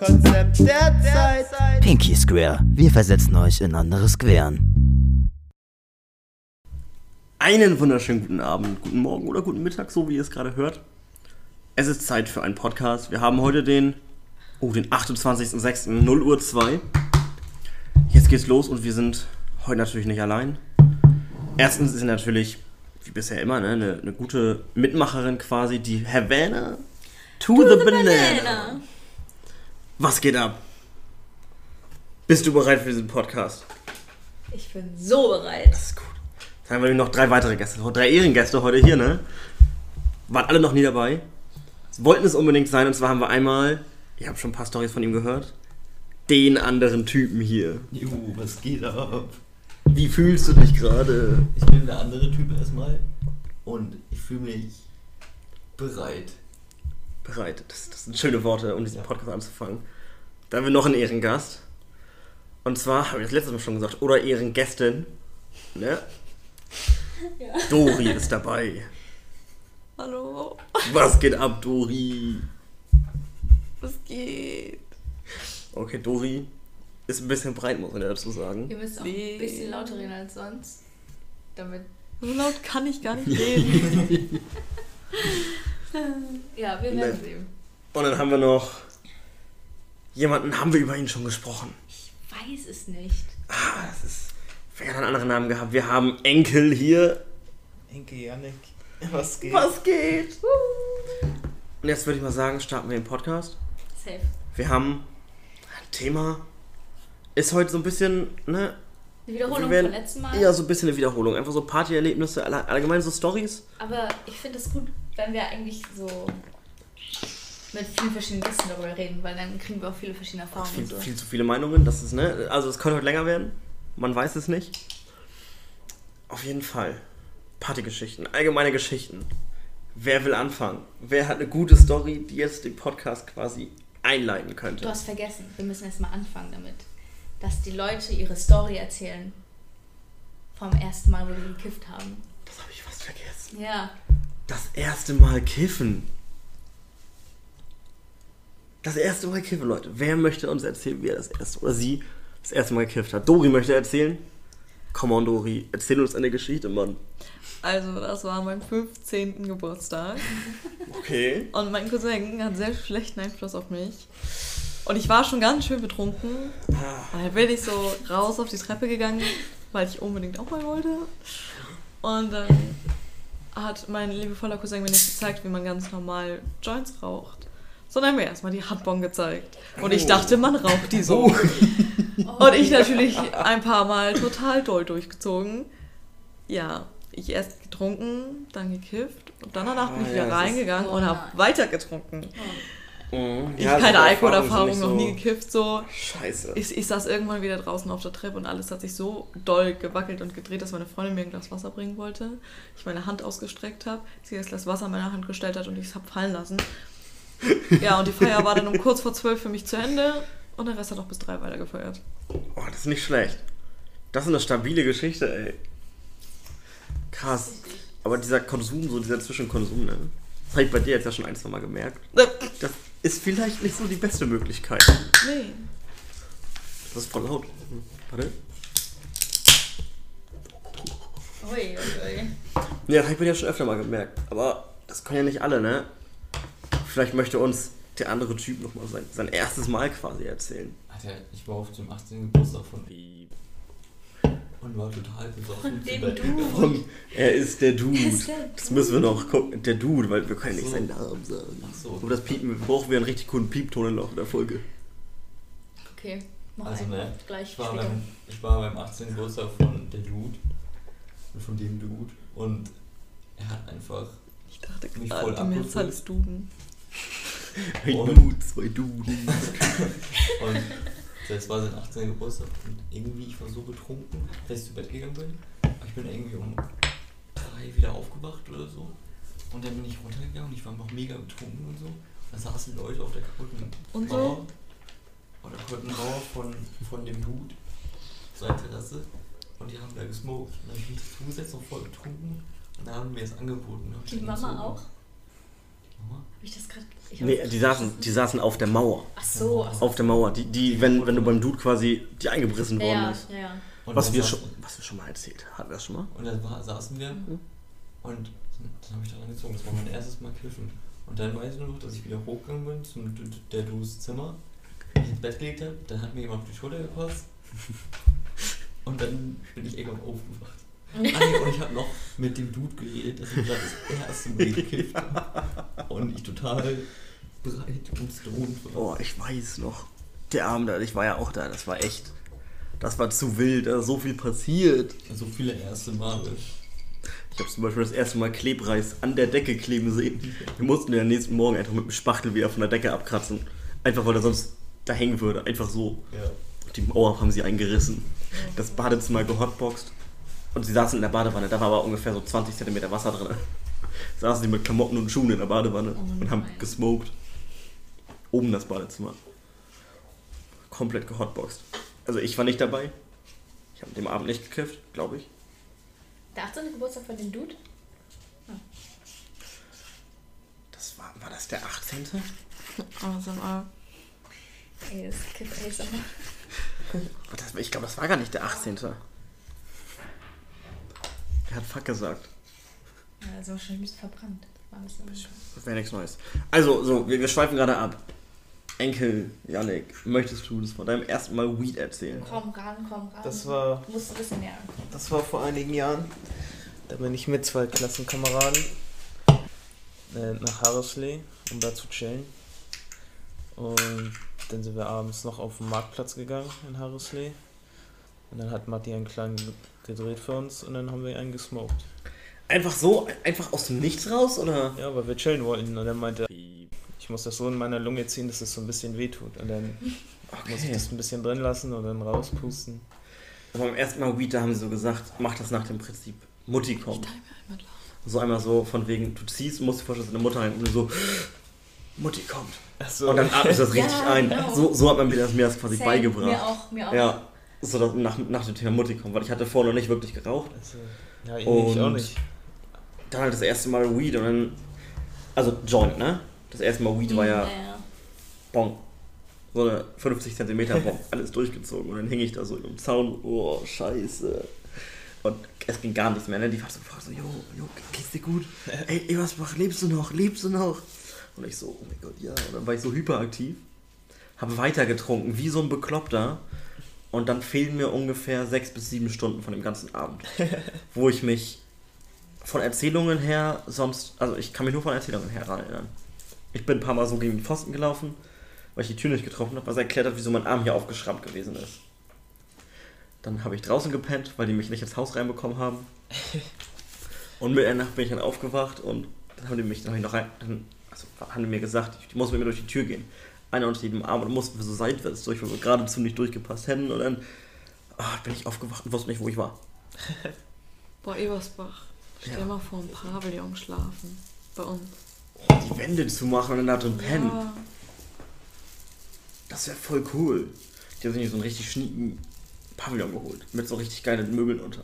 Konzept der Zeit. Pinky Square, wir versetzen euch in andere Squaren. Einen wunderschönen guten Abend, guten Morgen oder guten Mittag, so wie ihr es gerade hört. Es ist Zeit für einen Podcast. Wir haben heute den, oh, den 28.06. 0 Uhr 2. Jetzt geht's los und wir sind heute natürlich nicht allein. Erstens ist natürlich, wie bisher immer, ne, eine, eine gute Mitmacherin quasi, die Havana to, the, banana. Was geht ab? Bist du bereit für diesen Podcast? Ich bin so bereit. Das ist gut. Dann haben wir noch drei weitere Gäste, drei Ehrengäste heute hier, ne? Waren alle noch nie dabei. Wollten es unbedingt sein, und zwar haben wir einmal, ich habe schon ein paar Storys von ihm gehört, den anderen Typen hier. Juhu, was geht ab? Wie fühlst du dich gerade? Ich bin der andere Typ erstmal und ich fühle mich bereit. Bereit. Das, das sind schöne Worte, um diesen Podcast anzufangen. Da haben wir noch einen Ehrengast. Und zwar, habe ich das letzte Mal schon gesagt, oder Ehrengästin. Ne? Ja. Dori ist dabei. Hallo, Was geht ab, Dori? was geht? Okay, Dori ist ein bisschen breit, muss man ja dazu sagen. Ihr müsst auch Nee. ein bisschen lauter reden als sonst. Damit. So laut kann ich gar nicht reden. Ja, wir werden sehen. Und dann haben wir noch jemanden, haben wir über ihn schon gesprochen. Ich weiß es nicht. Ah, das ist. Wer hat einen anderen Namen gehabt? Wir haben Enkel hier. Enke Janik, was geht? Was geht? Und jetzt würde ich mal sagen, starten wir den Podcast. Safe. Wir haben ein Thema. Ist heute so ein bisschen, ne? Eine Wiederholung werden- vom letzten Mal. Ja, so ein bisschen eine Wiederholung. Einfach so Partyerlebnisse, all- allgemein so Stories. Aber ich finde es gut, wenn wir eigentlich so mit vielen verschiedenen Gästen darüber reden, weil dann kriegen wir auch viele verschiedene Erfahrungen Viel, so. viel zu viele Meinungen. Das ist, ne? Also, es könnte heute länger werden. Man weiß es nicht. Auf jeden Fall. Partygeschichten, allgemeine Geschichten. Wer will anfangen? Wer hat eine gute Story, die jetzt den Podcast quasi einleiten könnte? Du hast vergessen, wir müssen erst mal anfangen damit. Dass die Leute ihre Story erzählen. Vom ersten Mal, wo die gekifft haben. Das habe ich fast vergessen. Ja. Das erste Mal kiffen. Das erste Mal kiffen, Leute. Wer möchte uns erzählen, wie er das erste oder sie das erste Mal gekifft hat? Dori möchte erzählen. Come on, Dori. Erzähl uns eine Geschichte, Mann. Also, das war mein 15. Geburtstag. Okay. Und mein Cousin hat sehr schlechten Einfluss auf mich. Und ich war schon ganz schön betrunken. Und dann bin ich so raus auf die Treppe gegangen, weil ich unbedingt auch mal wollte. Und dann hat mein liebevoller Cousin mir nicht gezeigt, wie man ganz normal Joints raucht. Sondern mir erstmal die Handbon gezeigt. Und ich Oh. dachte, man raucht die so. Und ich natürlich ein paar Mal total doll durchgezogen. Ja, ich erst getrunken, dann gekifft und dann danach bin ich Ah, wieder ja, das ist- reingegangen Oh und habe weiter getrunken. Mhm. Ich Ja, keine Alkoholerfahrung, sind noch nie gekifft, so. so Scheiße. Ich, ich saß irgendwann wieder draußen auf der Treppe und alles hat sich so doll gewackelt und gedreht, dass meine Freundin mir ein Glas Wasser bringen wollte. Ich meine Hand ausgestreckt habe, sie das Glas Wasser in meine Hand gestellt hat und ich es habe fallen lassen. Ja, und die Feier war dann um kurz vor zwölf für mich zu Ende und der Rest hat auch bis drei weiter gefeiert. Oh, das ist nicht schlecht. Das ist eine stabile Geschichte, ey. Krass. Aber dieser Konsum, so dieser Zwischenkonsum, ne? Das habe ich bei dir jetzt ja schon ein, zwei Mal gemerkt. Das ist vielleicht nicht so die beste Möglichkeit. Nee. Das ist voll laut. Warte. Ui, ui, ui. Ja, das habe ich bei dir schon öfter mal gemerkt. Aber das können ja nicht alle, ne? Vielleicht möchte uns der andere Typ nochmal sein, sein erstes Mal quasi erzählen. Alter, ich war auf dem 18. Geburtstag von? Und war total besoffen. Von dem Dude. Von, er ist der Dude. Er ist der Das müssen wir noch gucken. Der Dude, weil wir können nicht So. seinen Namen sagen. Ach so. Aber das Piepen, brauchen wir einen richtig coolen Piepton im Laufe der Folge. Okay, noch Also ne, Gleich ich war, später. beim, ich war beim 18. Geburtstag von der Dude. Von dem Dude. Und er hat einfach Ich dachte Mich gerade, voll die Mehrzahl ist Duden. Ein Und- Dude, zwei Duden. Und das war sein 18. Geburtstag und irgendwie, ich war so betrunken, dass ich zu Bett gegangen bin. Aber ich bin irgendwie um drei wieder aufgewacht oder so. Und dann bin ich runtergegangen und ich war noch mega betrunken und so. Und da saßen Leute auf der kaputten Und so? Mauer. Auf der kaputten Mauer von, von dem Dude. Seine Terrasse. Und die haben da gesmoked. Und dann bin ich dazugesetzt, noch voll betrunken. Und da haben wir es angeboten. Und ich Die dann Mama so- auch? Hab ich das gerade. Nee, die saßen, die saßen auf der Mauer. Ach so, ach so. Auf der Mauer. Die, die wenn, wenn du beim Dude quasi die eingerissen worden Ja, ist. ja, ja. Was wir, schon, was wir schon mal erzählt. Hatten wir das schon mal? Und dann war, saßen wir Mhm. und dann, habe ich daran gezogen. Das war mein erstes Mal kiffen. Und dann weiß ich nur noch, dass ich wieder hochgegangen bin zum der Dus Zimmer, mich ins Bett gelegt habe. Dann hat mir jemand auf die Schulter gepasst. Und dann bin ich irgendwann aufgewacht. Ah, nee, und ich habe noch mit dem Dude geredet, dass ich gerade das erste Mal gekifft habe. Und ich total bereit und stoned war. Oh, ich weiß noch. Der Abend, da, ich war ja auch da. Das war echt. Das war zu wild. Da ist so viel passiert. So viele erste Male. Ich habe zum Beispiel das erste Mal Klebreis an der Decke kleben sehen. Wir mussten ja nächsten Morgen einfach mit dem Spachtel wieder von der Decke abkratzen. Einfach weil er sonst da hängen würde. Einfach so. Ja. Die Mauer haben sie eingerissen. Das Badezimmer gehotboxt. Und sie saßen in der Badewanne. Da war aber ungefähr so 20 cm Wasser drin. Saßen sie mit Klamotten und Schuhen in der Badewanne Oh und haben gesmoked. Oben das Badezimmer. Komplett gehotboxt. Also ich war nicht dabei. Ich habe dem Abend nicht gekifft, glaube ich. Der 18. Geburtstag von dem Dude? Das war, war das der 18.? ASMR. Ey, das ASMR. Das, ich glaube, das war gar nicht der 18. Der hat Fuck gesagt. Ja, also wahrscheinlich ein bisschen verbrannt. Das wäre nichts Neues. Also, so, wir, wir schweifen gerade ab. Enkel, Yannick, möchtest du das von deinem ersten Mal Weed erzählen? Komm ran, komm ran. Das war, Du musst ein bisschen näher ankommen. das war vor einigen Jahren. Da bin ich mit zwei Klassenkameraden äh, nach Harrisley, um da zu chillen. Und dann sind wir abends noch auf den Marktplatz gegangen in Harrisley. Und dann hat Matti einen kleinen gedreht für uns und dann haben wir einen gesmoked. Einfach so, einfach aus dem Nichts raus, oder? Ja, weil wir chillen wollten. Und dann meinte er, ich muss das so in meiner Lunge ziehen, dass es so ein bisschen wehtut. Und dann muss ich Okay. das ein bisschen drin lassen und dann rauspusten. Aber beim ersten Mal Weed, da haben sie so gesagt, mach das nach dem Prinzip Mutti kommt. So einmal so von wegen, du ziehst, musst dir vorstellen, dass deine Mutter rein und du so, Mutti kommt. Achso. Und dann atmest du das Ja, richtig ein. genau. So, so hat man mir das, mir das quasi Same. beigebracht. Mir auch, mir auch. Ja, so dass nach, nach dem Thema Mutti kommt, weil ich hatte vorher noch nicht wirklich geraucht. Also, ja, ich, ich auch Und- nicht. Dann halt das erste Mal Weed und dann, also Joint, ne? Das erste Mal Weed war ja ja. Bong. So eine 50 cm Bong, alles durchgezogen und dann hing ich da so im Zaun, oh, scheiße. Und es ging gar nichts mehr, ne? Die war so gefragt, so, jo, jo, geht's dir gut? Ey, Ebersbach, lebst du noch? Lebst du noch? Und ich so, oh mein Gott, ja. Und dann war ich so hyperaktiv, habe weiter getrunken, wie so ein Bekloppter. Und dann fehlen mir ungefähr sechs bis sieben Stunden von dem ganzen Abend, wo ich mich von Erzählungen her sonst, also ich kann mich nur von Erzählungen her erinnern. Ich bin ein paar Mal so gegen den Pfosten gelaufen, weil ich die Tür nicht getroffen habe, was erklärt hat, wieso mein Arm hier aufgeschrammt gewesen ist. Dann habe ich draußen gepennt, weil die mich nicht ins Haus reinbekommen haben. Und mit der Nacht bin ich dann aufgewacht und dann haben die mich dann hab ich noch rein, dann, also haben die mir gesagt, ich muss mit mir durch die Tür gehen. Einer unter jedem Arm und mussten wir so seitwärts durch, weil wir geradezu nicht durchgepasst hätten und dann ah, bin ich aufgewacht und wusste nicht, wo ich war. Boah, Ebersbach. Stell Ja. mal vor, ein Pavillon schlafen. Bei uns. Die Wände zu machen und dann da drin pennen. Ja. Das wäre voll cool. Die haben sich so einen richtig schnieken Pavillon geholt. Mit so richtig geilen Möbeln unter.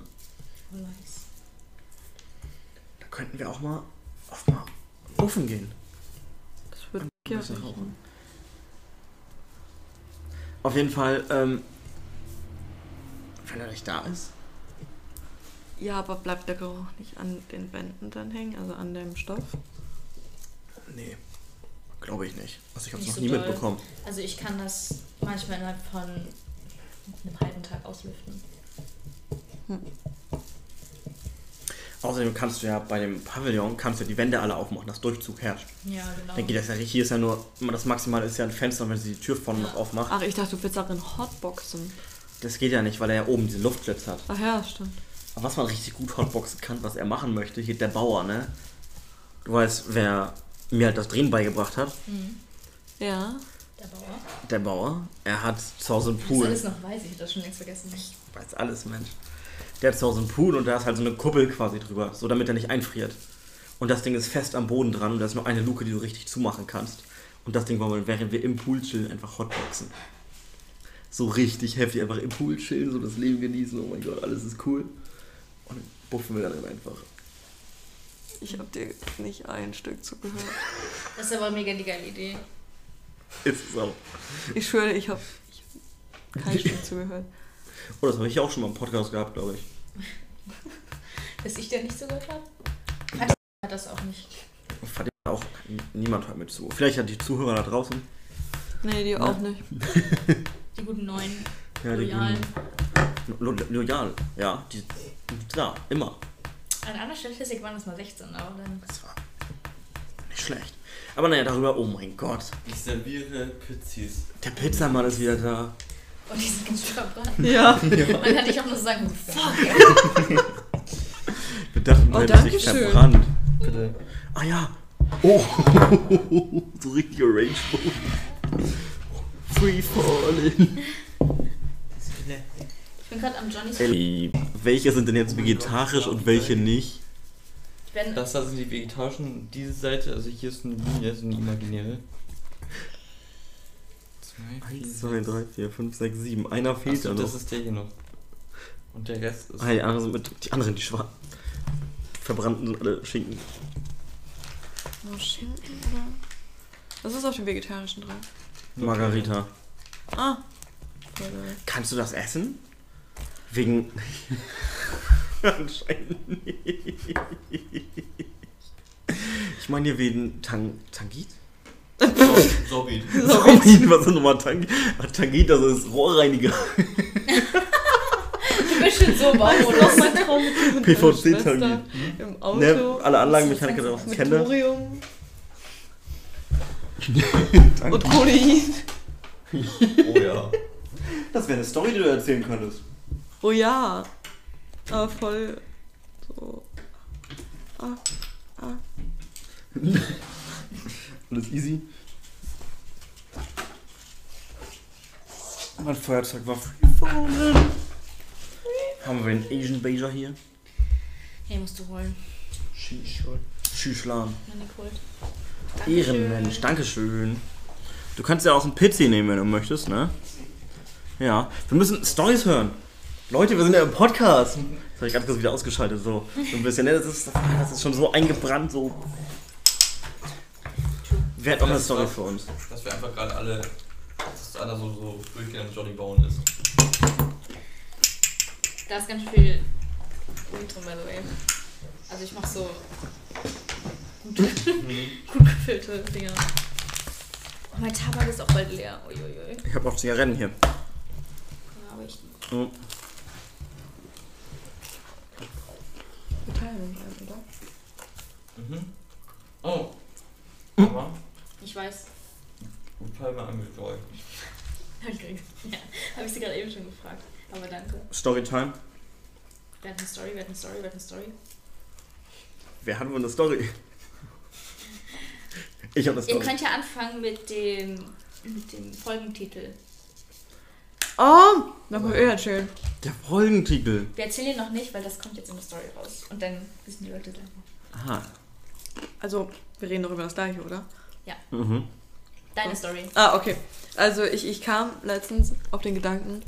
Voll nice. Da könnten wir auch mal auf mal Ofen gehen. Das ja bisschen reichen. rauchen. Auf jeden Fall, ähm, wenn er nicht da ist. Ja, aber bleibt der Geruch nicht an den Wänden dann hängen, also an dem Stoff? Nee, glaube ich nicht. Also ich habe es noch so nie doll. mitbekommen. Also ich kann das manchmal innerhalb von einem halben Tag auslüften. Außerdem kannst du ja bei dem Pavillon kannst du ja die Wände alle aufmachen, dass Durchzug herrscht. Ja, genau. Dann geht das ja richtig. Hier ist ja nur, das Maximale ist ja ein Fenster, und wenn sie die Tür vorne noch aufmacht. Ach, ich dachte, du willst darin Hotboxen. Das geht ja nicht, weil er ja oben diesen Luftschlitz hat. Ach ja, stimmt. Aber was man richtig gut hotboxen kann, was er machen möchte, hier der Bauer, ne? Du weißt, wer mir halt das Drehen beigebracht hat, Mhm. Ja. Der Bauer. der Bauer, er hat zu Hause einen Pool. alles noch weiß, ich hab das schon längst vergessen. weiß alles, Mensch. Der hat zu Hause einen Pool und da ist halt so eine Kuppel quasi drüber, so damit er nicht einfriert. Und das Ding ist fest am Boden dran und da ist nur eine Luke, die du richtig zumachen kannst. Und das Ding wollen wir, während wir im Pool chillen, einfach hotboxen. So richtig heftig, einfach im Pool chillen, so das Leben genießen, oh mein Gott, alles ist cool. Und dann buffen wir dann einfach. Ich hab dir nicht ein Stück zugehört. Das ist aber mega die geile Idee. Ist es auch. Ich schwöre, ich hab, ich hab kein Stück zugehört. Oh, das habe ich auch schon mal im Podcast gehabt, glaube ich. Dass ich dir nicht zugehört habe? Hat hat das auch nicht. Ich auch niemand hört mit zu. Vielleicht hat die Zuhörer da draußen. Nee, die auch nicht. Die guten neuen, Ja, die loyalen. Lo lo loyal. Ja, die. Klar, immer. An einer Statistik waren das mal 16, aber dann. Das war nicht schlecht. Aber naja, darüber, oh mein Gott. Ich serviere Pizzis. Der Pizzamann ist wieder da. Und die sind ganz schön verbrannt. Ja. Und dann hatte ich auch nur so sagen, fuck. Wir dachten, Oh, du hättest danke dich schön. verbrannt. Bitte. Ah ja. Oh. so richtiger Rage. Free falling. Ich bin gerade am Johnny's. Ellie, welche sind denn jetzt vegetarisch und welche nicht? Das da sind die vegetarischen, diese Seite, also hier ist eine Linie, so eine imaginäre. Zwei, vier, 1, 2, 3, 4, 5, 6, 7. Einer fehlt Achso, ja noch. das ist der hier noch. Und der Rest ist. Ah, die anderen sind mit. Die anderen, die schwarzen. Verbrannten sind alle Schinken. Oh, Schinken oder? Was ist auf dem vegetarischen drauf? Margarita. Ah. Voll geil. Kannst du das essen? Wegen. Anscheinend nicht. Ich meine hier wegen Tang Tangit? Sorbet. Tangit, was ist nochmal Tangit? Ach, Tangit, das ist Rohrreiniger. du bist schon so Baumodus. Das ist mein Traum mit und PVC Schwester Tangit. Im Auto. Ne, alle Anlagenmechaniker daraus mit kennen. Thorium und Kodein. Oh ja. Das wäre eine Story, die du erzählen könntest. Oh ja. Aber voll so. Ah, ah. Alles easy. Mein Feuerzeug war freefallen. Haben wir einen Asian Beja hier? Hey, musst du holen. Schüschlan. Meine Kult. Ehrenmensch, Dankeschön. Du kannst ja auch einen Pizzi nehmen, wenn du möchtest, ne? Ja. Wir müssen Stories hören. Leute, wir sind ja im Podcast. Das habe ich ganz kurz wieder ausgeschaltet, so, so ein bisschen. Ne? Das, ist, das ist schon so eingebrannt, so. Wer hat auch eine Story für uns? Dass wir einfach gerade alle. Dass einer so, so durchgehend Johnny Bone ist. Da ist ganz viel Weed drin, by the way. Also ich mach so gut, gut gefüllte Dinger. Oh, mein Tabak ist auch bald leer. Uiuiui. Ich habe auch Zigaretten hier. Ja, aber ich. Oh. Wir teilen uns ein, oder? Mhm. Oh. Aber Ich weiß. gut Palme angejoint. Danke. Ja, habe ich sie gerade eben schon gefragt. Aber danke. Storytime. Wer hat eine Story? Wer hat eine Story? Wer hat eine Story? Wer hat wohl eine Story? Ich habe eine Ihr Story. könnt ja anfangen mit dem, mit dem Folgentitel. Oh, dann können wir eh erzählen. Der Folgentitel. Wir erzählen ihn noch nicht, weil das kommt jetzt in der Story raus. Und dann wissen die Leute gleich. Aha. Also, wir reden doch über das gleiche, oder? Mhm. Deine Story. Ah, okay. Also, ich, ich kam letztens auf den Gedanken,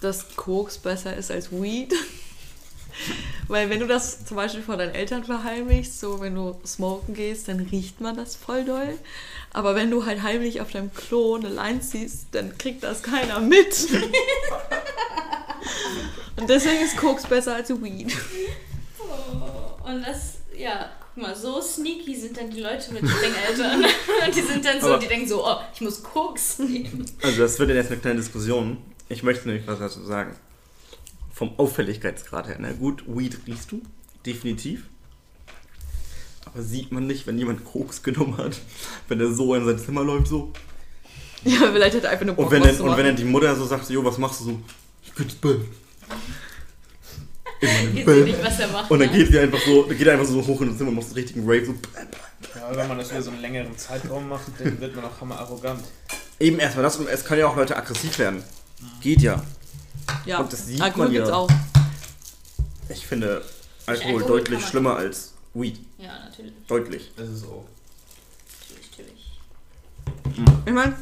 dass Koks besser ist als Weed. Weil wenn du das zum Beispiel vor deinen Eltern verheimlichst, so wenn du smoken gehst, dann riecht man das voll doll. Aber wenn du halt heimlich auf deinem Klo eine Line ziehst, dann kriegt das keiner mit. Und deswegen ist Koks besser als Weed. Oh, und das, ja, guck mal, so sneaky sind dann die Leute mit den Eltern. Und die sind dann so, Aber- die denken so, oh, ich muss Koks nehmen. Also das wird jetzt eine kleine Diskussion. Ich möchte nämlich was dazu sagen. Vom Auffälligkeitsgrad her. Na gut, Weed riechst du, definitiv. Aber sieht man nicht, wenn jemand Koks genommen hat, wenn er so in sein Zimmer läuft so. Ja, vielleicht hat er einfach eine Bock, Und wenn, was dann, zu und wenn dann die Mutter so sagt, so, jo, was machst du so? Ich bin. In meinem Bett. nicht, was er macht. Und dann ne? geht sie einfach so, dann geht er einfach so hoch in das Zimmer und macht so einen richtigen Rave. So. Ja, wenn man das über so einen längeren Zeitraum macht, dann wird man auch hammer arrogant. Eben erstmal das und es kann ja auch Leute aggressiv werden. Geht ja. Ja, und das sieht Alkohol man ja. auch. Ich finde Alkohol, Alkohol deutlich schlimmer als Weed. Ja, natürlich. Deutlich. Das ist auch. Natürlich, natürlich. Ich meine,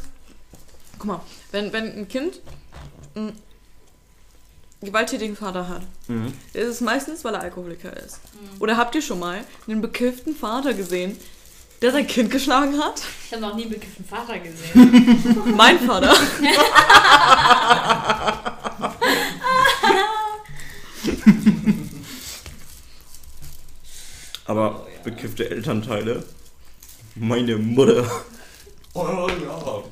guck mal, wenn, wenn ein Kind mm, gewalttätigen Vater hat, Mhm. ist es meistens, weil er Alkoholiker ist. Oder habt ihr schon mal einen bekifften Vater gesehen, der sein Kind geschlagen hat? Ich habe noch nie einen bekifften Vater gesehen. Mein Vater. Aber Oh, ja. bekiffte Elternteile. Meine Mutter. Oh ja.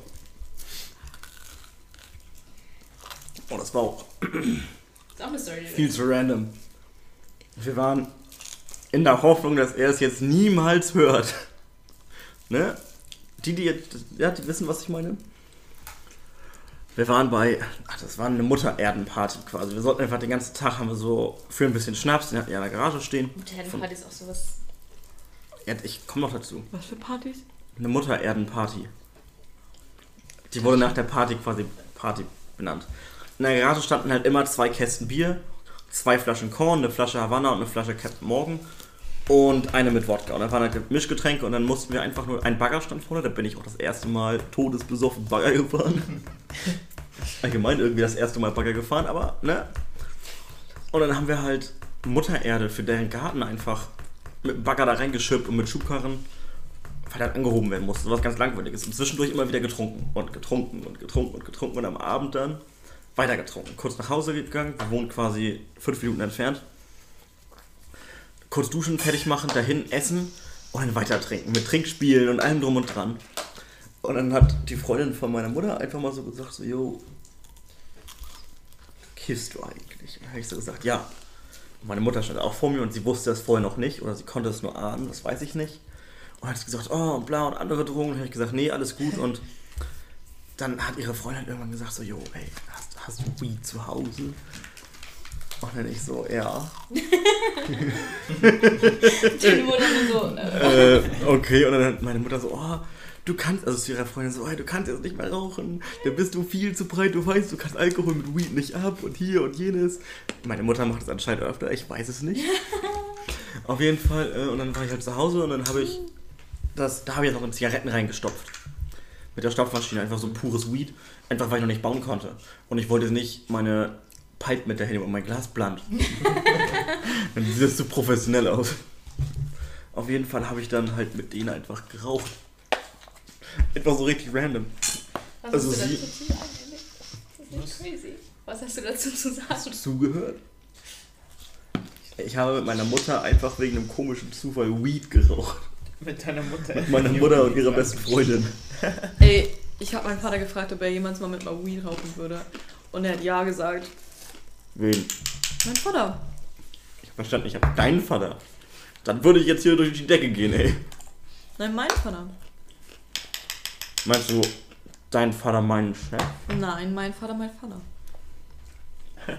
Oh, das war auch ist auch eine Story. viel zu random. Wir waren in der Hoffnung, dass er es jetzt niemals hört. Ne? Die, die jetzt, ja, die wissen, was ich meine. Wir waren bei, ach, das war eine Muttererdenparty quasi. Wir sollten einfach den ganzen Tag haben wir so für ein bisschen Schnaps, den hatten wir in der Garage stehen. Mutterherdenparty ist auch sowas. Ja, ich komme noch dazu. Was für Partys? Eine Muttererdenparty. Die wurde nach der Party quasi Party benannt. In der Garage standen halt immer zwei Kästen Bier, zwei Flaschen Korn, eine Flasche Havanna und eine Flasche Captain Morgan und eine mit Wodka. Und dann waren halt Mischgetränke und dann mussten wir einfach nur, ein Bagger stand vorne, da bin ich auch das erste Mal todesbesoffen Bagger gefahren. Allgemein irgendwie das erste Mal Bagger gefahren, aber ne. Und dann haben wir halt Muttererde für deren Garten einfach mit Bagger da reingeschippt und mit Schubkarren weil dann angehoben werden musste. So was ganz langweiliges. Und zwischendurch immer wieder getrunken und getrunken und getrunken und getrunken und am Abend dann weiter getrunken. Kurz nach Hause gegangen, wohnen quasi fünf Minuten entfernt. Kurz duschen, fertig machen, dahin essen und dann weiter trinken. Mit Trinkspielen und allem drum und dran. Und dann hat die Freundin von meiner Mutter einfach mal so gesagt, so, yo, kiffst du eigentlich? Und dann habe ich so gesagt, ja. Und meine Mutter stand auch vor mir und sie wusste es vorher noch nicht oder sie konnte es nur ahnen, das weiß ich nicht. Und hat gesagt, oh, und bla und andere Drogen. Und habe ich gesagt, nee, alles gut. Und dann hat ihre Freundin irgendwann gesagt, so, jo, ey, hast, hast du Weed zu Hause? Und dann ich so, ja. Die nur so. Äh, äh, okay, und dann hat meine Mutter so, oh, du kannst, also zu ihrer Freundin so, hey, du kannst jetzt nicht mehr rauchen, da bist du viel zu breit, du weißt, du kannst Alkohol mit Weed nicht ab und hier und jenes. Meine Mutter macht das anscheinend öfter, ich weiß es nicht. Auf jeden Fall, äh, und dann war ich halt zu Hause und dann habe ich das, da habe ich jetzt noch in Zigaretten reingestopft. Mit der Stopfmaschine, einfach so pures Weed, einfach weil ich noch nicht bauen konnte. Und ich wollte nicht meine Pipe mit dahin und mein Glas bland. dann sieht das so professionell aus. Auf jeden Fall habe ich dann halt mit denen einfach geraucht. Etwas so richtig random. was Also hast du sie- dazu zu sagen? Das ist nicht crazy. Was hast du dazu zu sagen? Hast du zugehört? Ich habe mit meiner Mutter einfach wegen einem komischen Zufall Weed geraucht. Mit deiner Mutter. Mit meiner Mutter und ihrer besten Freundin. Ey, ich habe meinen Vater gefragt, ob er jemals mal mit mir Weed rauchen würde. Und er hat ja gesagt. Wen? Mein Vater. Ich hab verstanden, ich habe deinen Vater. Dann würde ich jetzt hier durch die Decke gehen, ey. Nein, mein Vater. Meinst du, dein Vater meinen Chef? Nein, mein Vater, mein Vater.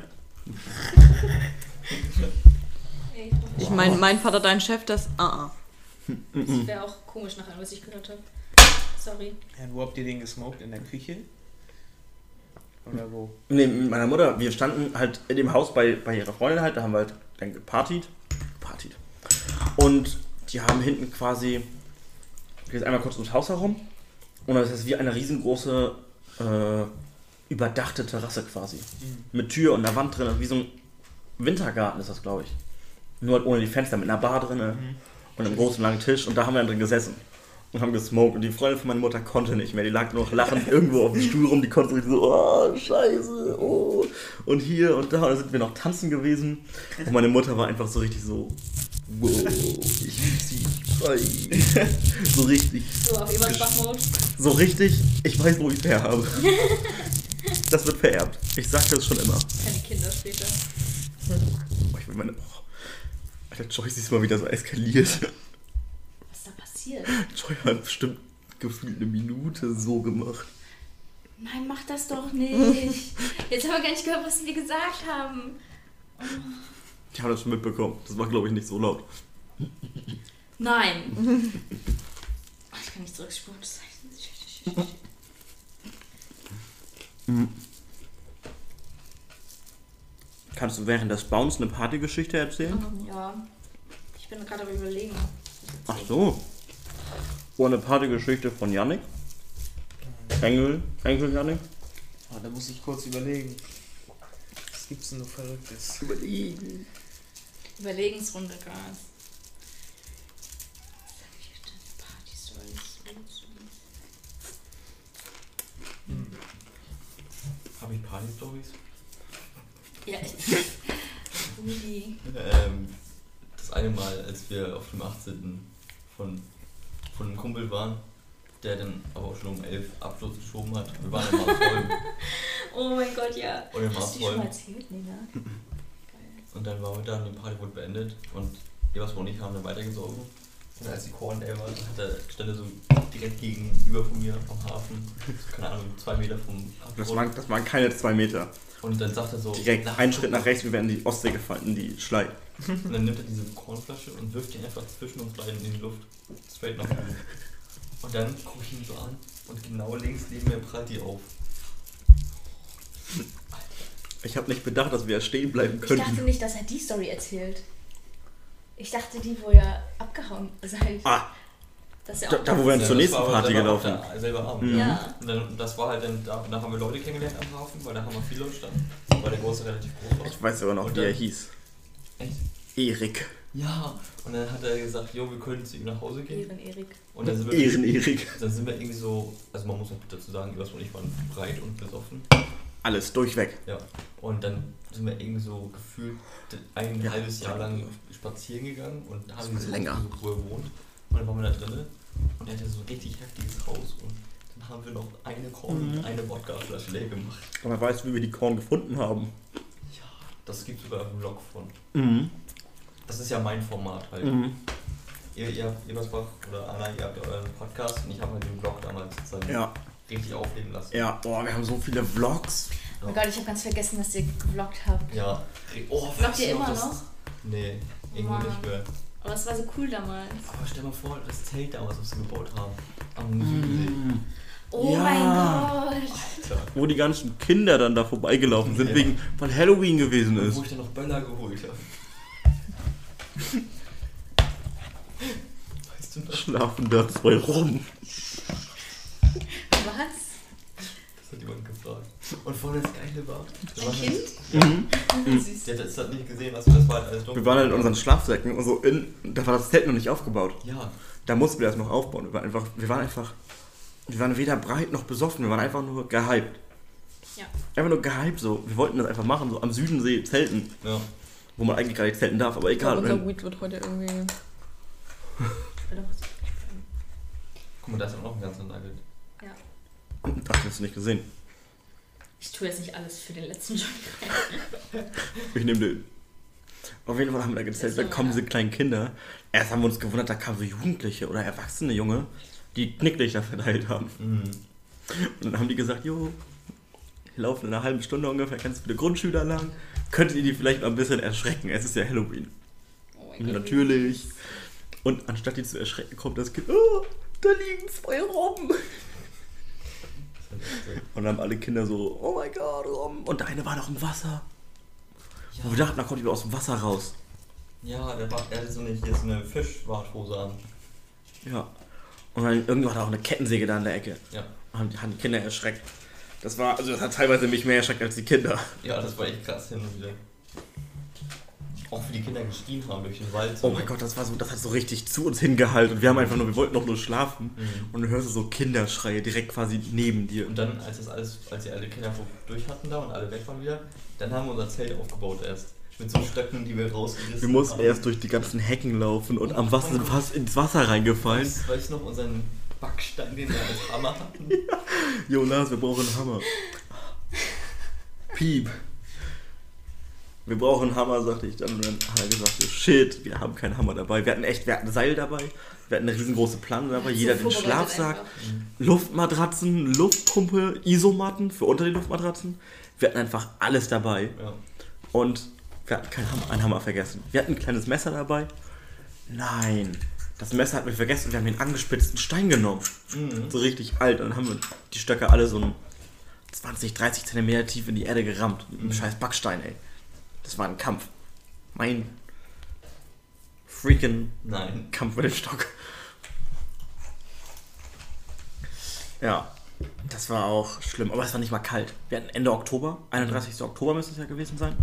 Ich meine, mein Vater, dein Chef, das. Ah, ah. Das wäre auch komisch nach allem, was ich gehört habe. Sorry. Ja, wo habt ihr den gesmoked? In der Küche? Oder wo? Nee, mit meiner Mutter, wir standen halt in dem Haus bei, bei ihrer Freundin halt, da haben wir halt dann gepartied. Partied. Und die haben hinten quasi, ich jetzt einmal kurz ums Haus herum. Und das ist wie eine riesengroße, äh, überdachte Terrasse quasi. Mit Tür und einer Wand drin, wie so ein Wintergarten ist das, glaube ich. Nur halt ohne die Fenster, mit einer Bar drin und einem großen langen Tisch. Und da haben wir dann drin gesessen und haben gesmoked. Und die Freundin von meiner Mutter konnte nicht mehr. Die lag nur noch lachend irgendwo auf dem Stuhl rum. Die konnte so richtig so, oh, scheiße, oh. Und hier und da. Und dann sind wir noch tanzen gewesen. Und meine Mutter war einfach so richtig so, wow, ich lieb sie. So richtig, So, auf Ebersbach-Mode. so richtig, ich weiß, wo ich es her habe. Das wird vererbt. Ich sagte es schon immer. Keine Kinder später. Oh, ich will meine. Oh. Alter, Joyce ist mal wieder so eskaliert. Was ist da passiert? Joy hat bestimmt gefühlt eine Minute so gemacht. Nein, mach das doch nicht. Jetzt haben wir gar nicht gehört, was wir gesagt haben. Ich habe das schon mitbekommen. Das war, glaube ich, nicht so laut. Nein. Ach, ich kann nicht zurückspulen. Ist Kannst du während des Bauens eine Partygeschichte erzählen? Ja. Ich bin gerade am überlegen. Ach so. Oh, eine Partygeschichte von Yannick. Engel, Enkel Yannick. Ah, da muss ich kurz überlegen. gibt's denn noch Verrücktes? Überlegen. Überlegensrunde, Girls. Was hab ich denn? Party-Stories. Habe ich Party-Stories? Ja. Rudi. Ähm, das eine Mal, als wir auf dem 18. von, von einem Kumpel waren, der dann aber auch schon um 11 Abschluss geschoben hat. Wir waren immer voll. Oh mein Gott, ja. Und dann war Hast du die schon mal erzählt? Geil. Und dann war heute dann die Party wurde beendet und Evers und ich haben dann weitergesogen. Und als die Korn war, hat er stand er so direkt gegenüber von mir am Hafen. So, keine Ahnung, zwei Meter vom Das Hafen. waren, das waren keine zwei Meter. Und dann sagt er so. Direkt nach- einen Schritt nach rechts, wir wären in die Ostsee gefallen, in die Schlei. Und dann nimmt er diese Kornflasche und wirft die einfach zwischen uns beiden in die Luft. Straight nach oben. Und dann gucke ich ihn so an und genau links neben mir prallt die auf. Ich habe nicht bedacht, dass wir stehen bleiben Ich dachte nicht, dass er die Story erzählt. Ich dachte die, wo ihr abgehauen seid. Ah, Das ist ja da, auch da wo wir Ja, zur das nächsten war aber Party gelaufen. Der, selber Abend. Mhm. Ja. Und dann, das war halt dann, da, da haben wir Leute kennengelernt am Hafen, weil da haben wir viele Leute standen. Weil der große relativ groß war. Ich weiß sogar noch, Und wie er dann- hieß. Echt? Erik. Ja. Und dann hat er gesagt, jo, wir können zu ihm nach Hause gehen. Ehren Erik. Und dann sind wir, Ehren-Erik. dann sind wir irgendwie so, also man muss noch dazu sagen, Jonas und ich waren breit und besoffen. Alles durchweg. Ja. Und dann sind wir irgendwie so gefühlt ein Ja. halbes Jahr lang spazieren gegangen und haben diese länger. Gesucht, wo er wohnt. Und dann waren wir da drinnen und er hatte so ein richtig heftiges Haus und dann haben wir noch eine Korn Mhm. und eine Wodkaflasche leer gemacht. Aber weißt du, wie wir die Korn gefunden haben? Ja, das gibt sogar einen Vlog von. Mhm. Das ist ja mein Format halt. Mhm. Ihr, ihr, Ebersbach oder Anna, ihr habt ja euren Podcast und ich habe halt den Vlog damals sozusagen Ja, richtig aufleben lassen. ja. Boah, wir haben so viele Vlogs. Oh Gott, ich habe ganz vergessen, dass ihr gevloggt habt. Ja. Oh, Vloggt ihr immer das- noch? Nee, irgendwie Mann. nicht mehr. Aber es war so cool damals. Aber stell mal vor, das Zelt damals, was wir gebaut haben. Am Südensee. Oh Ja. mein Gott. Alter. Wo die ganzen Kinder dann da vorbeigelaufen sind, Ja. wegen, weil Halloween gewesen Und ist. Wo ich dann noch Böller geholt habe. Weißt du noch? Schlafen da zwei rum. Was? Das hat jemand gefragt. Und vorne das Geile war. wir Ein waren Kind? Mhm. Süß. Der hat das hat nicht gesehen, was das war halt alles dunkel. Wir waren halt in unseren Schlafsäcken und so in, da war das Zelt noch nicht aufgebaut. Ja, Da mussten wir das noch aufbauen. Wir waren einfach, wir waren einfach, wir waren weder breit noch besoffen, wir waren einfach nur gehypt. Ja. Einfach nur gehypt so. Wir wollten das einfach machen, so am Südensee zelten, ja. wo man eigentlich gar nicht zelten darf, aber Ich egal. unser Weed wird heute irgendwie. Ich Guck mal, da ist auch noch ein ganzer Nugget. Ach, das hast du nicht gesehen. Ich tue jetzt nicht alles für den letzten Job. Ich nehme den. Auf jeden Fall haben wir da gezählt, da kommen diese kleinen Kinder. Erst haben wir uns gewundert, da kamen so Jugendliche oder erwachsene Junge, die Knicklichter verteilt haben. Mhm. Und dann haben die gesagt, jo, wir laufen in einer halben Stunde ungefähr ganz viele Grundschüler lang. Könntet ihr die vielleicht mal ein bisschen erschrecken? Es ist ja Halloween. Oh mein Gott. Natürlich. Und anstatt die zu erschrecken, kommt das Kind, oh, da liegen zwei Robben. Das hat echt so- Und dann haben alle Kinder so, oh mein Gott. Und der eine war noch im Wasser. Ja. Und wir dachten, da kommt die aus dem Wasser raus. Ja, der war, er hatte so eine, hier so eine Fischwarthose an. Ja. Und dann irgendwann war auch eine Kettensäge da in der Ecke. Ja. Und haben die, haben die Kinder erschreckt. Das war, also das hat teilweise mich mehr erschreckt als die Kinder. Ja, das war echt krass hin und wieder. Auch wie die Kinder geschrien haben durch den Wald. so, Oh mein ne? Gott, das war so, das hat so richtig zu uns hingehalten. Und wir haben einfach nur, wir wollten noch nur schlafen. Mhm. Und du hörst so Kinderschreie direkt quasi neben dir. Und dann, als das alles, als die alle Kinder durch hatten da und alle weg waren wieder, dann haben wir unser Zelt aufgebaut erst. Mit so Stöcken, die wir rausgerissen Wir mussten haben. erst durch die ganzen Hecken laufen und Oh am Wasser sind fast ins Wasser reingefallen. Weißt, weißt du noch unseren Backstein, den wir als Hammer hatten? Jonas, wir brauchen einen Hammer. Piep. Wir brauchen einen Hammer, sagte ich dann. Und dann hat er gesagt, so, shit, wir haben keinen Hammer dabei. Wir hatten echt, wir hatten ein Seil dabei. Wir hatten eine riesengroße Plane dabei. Jeder hat einen vorbereitet Schlafsack, einfach. Luftmatratzen, Luftpumpe, Isomatten für unter die Luftmatratzen. Wir hatten einfach alles dabei. Ja. Und wir hatten keinen Hammer, einen Hammer vergessen. Wir hatten ein kleines Messer dabei. Nein, das Messer hatten wir vergessen. Wir haben den angespitzten Stein genommen. Mhm. So richtig alt. Und dann haben wir die Stöcke alle so ein 20, 30 Zentimeter tief in die Erde gerammt. Mit einem Mhm. scheiß Backstein, ey. Das war ein Kampf. Mein freaking Nein. Kampf mit dem Stock. Ja. Das war auch schlimm, aber es war nicht mal kalt. Wir hatten Ende Oktober, 31. Oktober müsste es ja gewesen sein.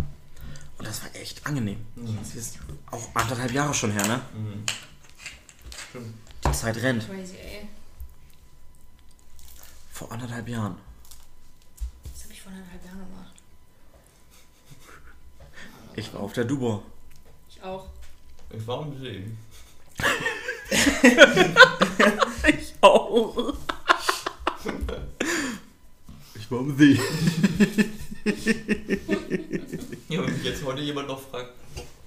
Und das war echt angenehm. Mhm. Das ist auch anderthalb Jahre schon her, ne? Mhm. Stimmt. Die Zeit rennt. Crazy, ey. Vor anderthalb Jahren. Das habe ich vor eineinhalb Jahren gemacht. Ich war auf der Dubo. Ich auch. Ich war am See. Ich auch. Ich war am See. Ja, wenn mich jetzt heute jemand noch fragt,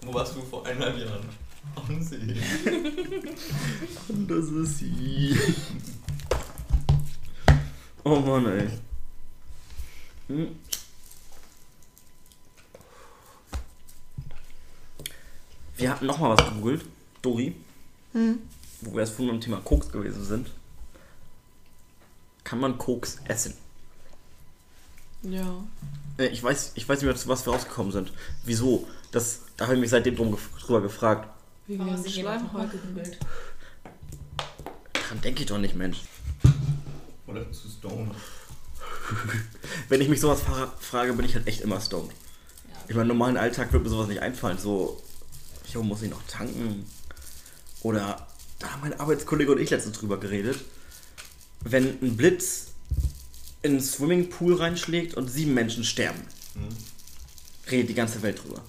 wo warst du vor eineinhalb Jahren? Am See. Und das ist sie. Oh Mann, ey. Hm. Wir hatten nochmal was gegoogelt, Dori, Hm. wo wir erst vorhin beim Thema Koks gewesen sind. Kann man Koks essen? Ja. Äh, Ich weiß, ich weiß nicht mehr, zu was wir rausgekommen sind. Wieso? Das, da habe ich mich seitdem drum drüber gefragt. Den sich jemand nochmal Schleimhäuten. gegoogelt. Daran denke ich doch nicht, Mensch. Oder zu Stone. Wenn ich mich sowas fra frage, bin ich halt echt immer stoned. Ja. Ich meine, im normalen Alltag wird mir sowas nicht einfallen. So, jo, muss ich noch tanken? Oder, da haben mein Arbeitskollege und ich letztens drüber geredet. Wenn ein Blitz in einen Swimmingpool reinschlägt und sieben Menschen sterben, Mhm. redet die ganze Welt drüber.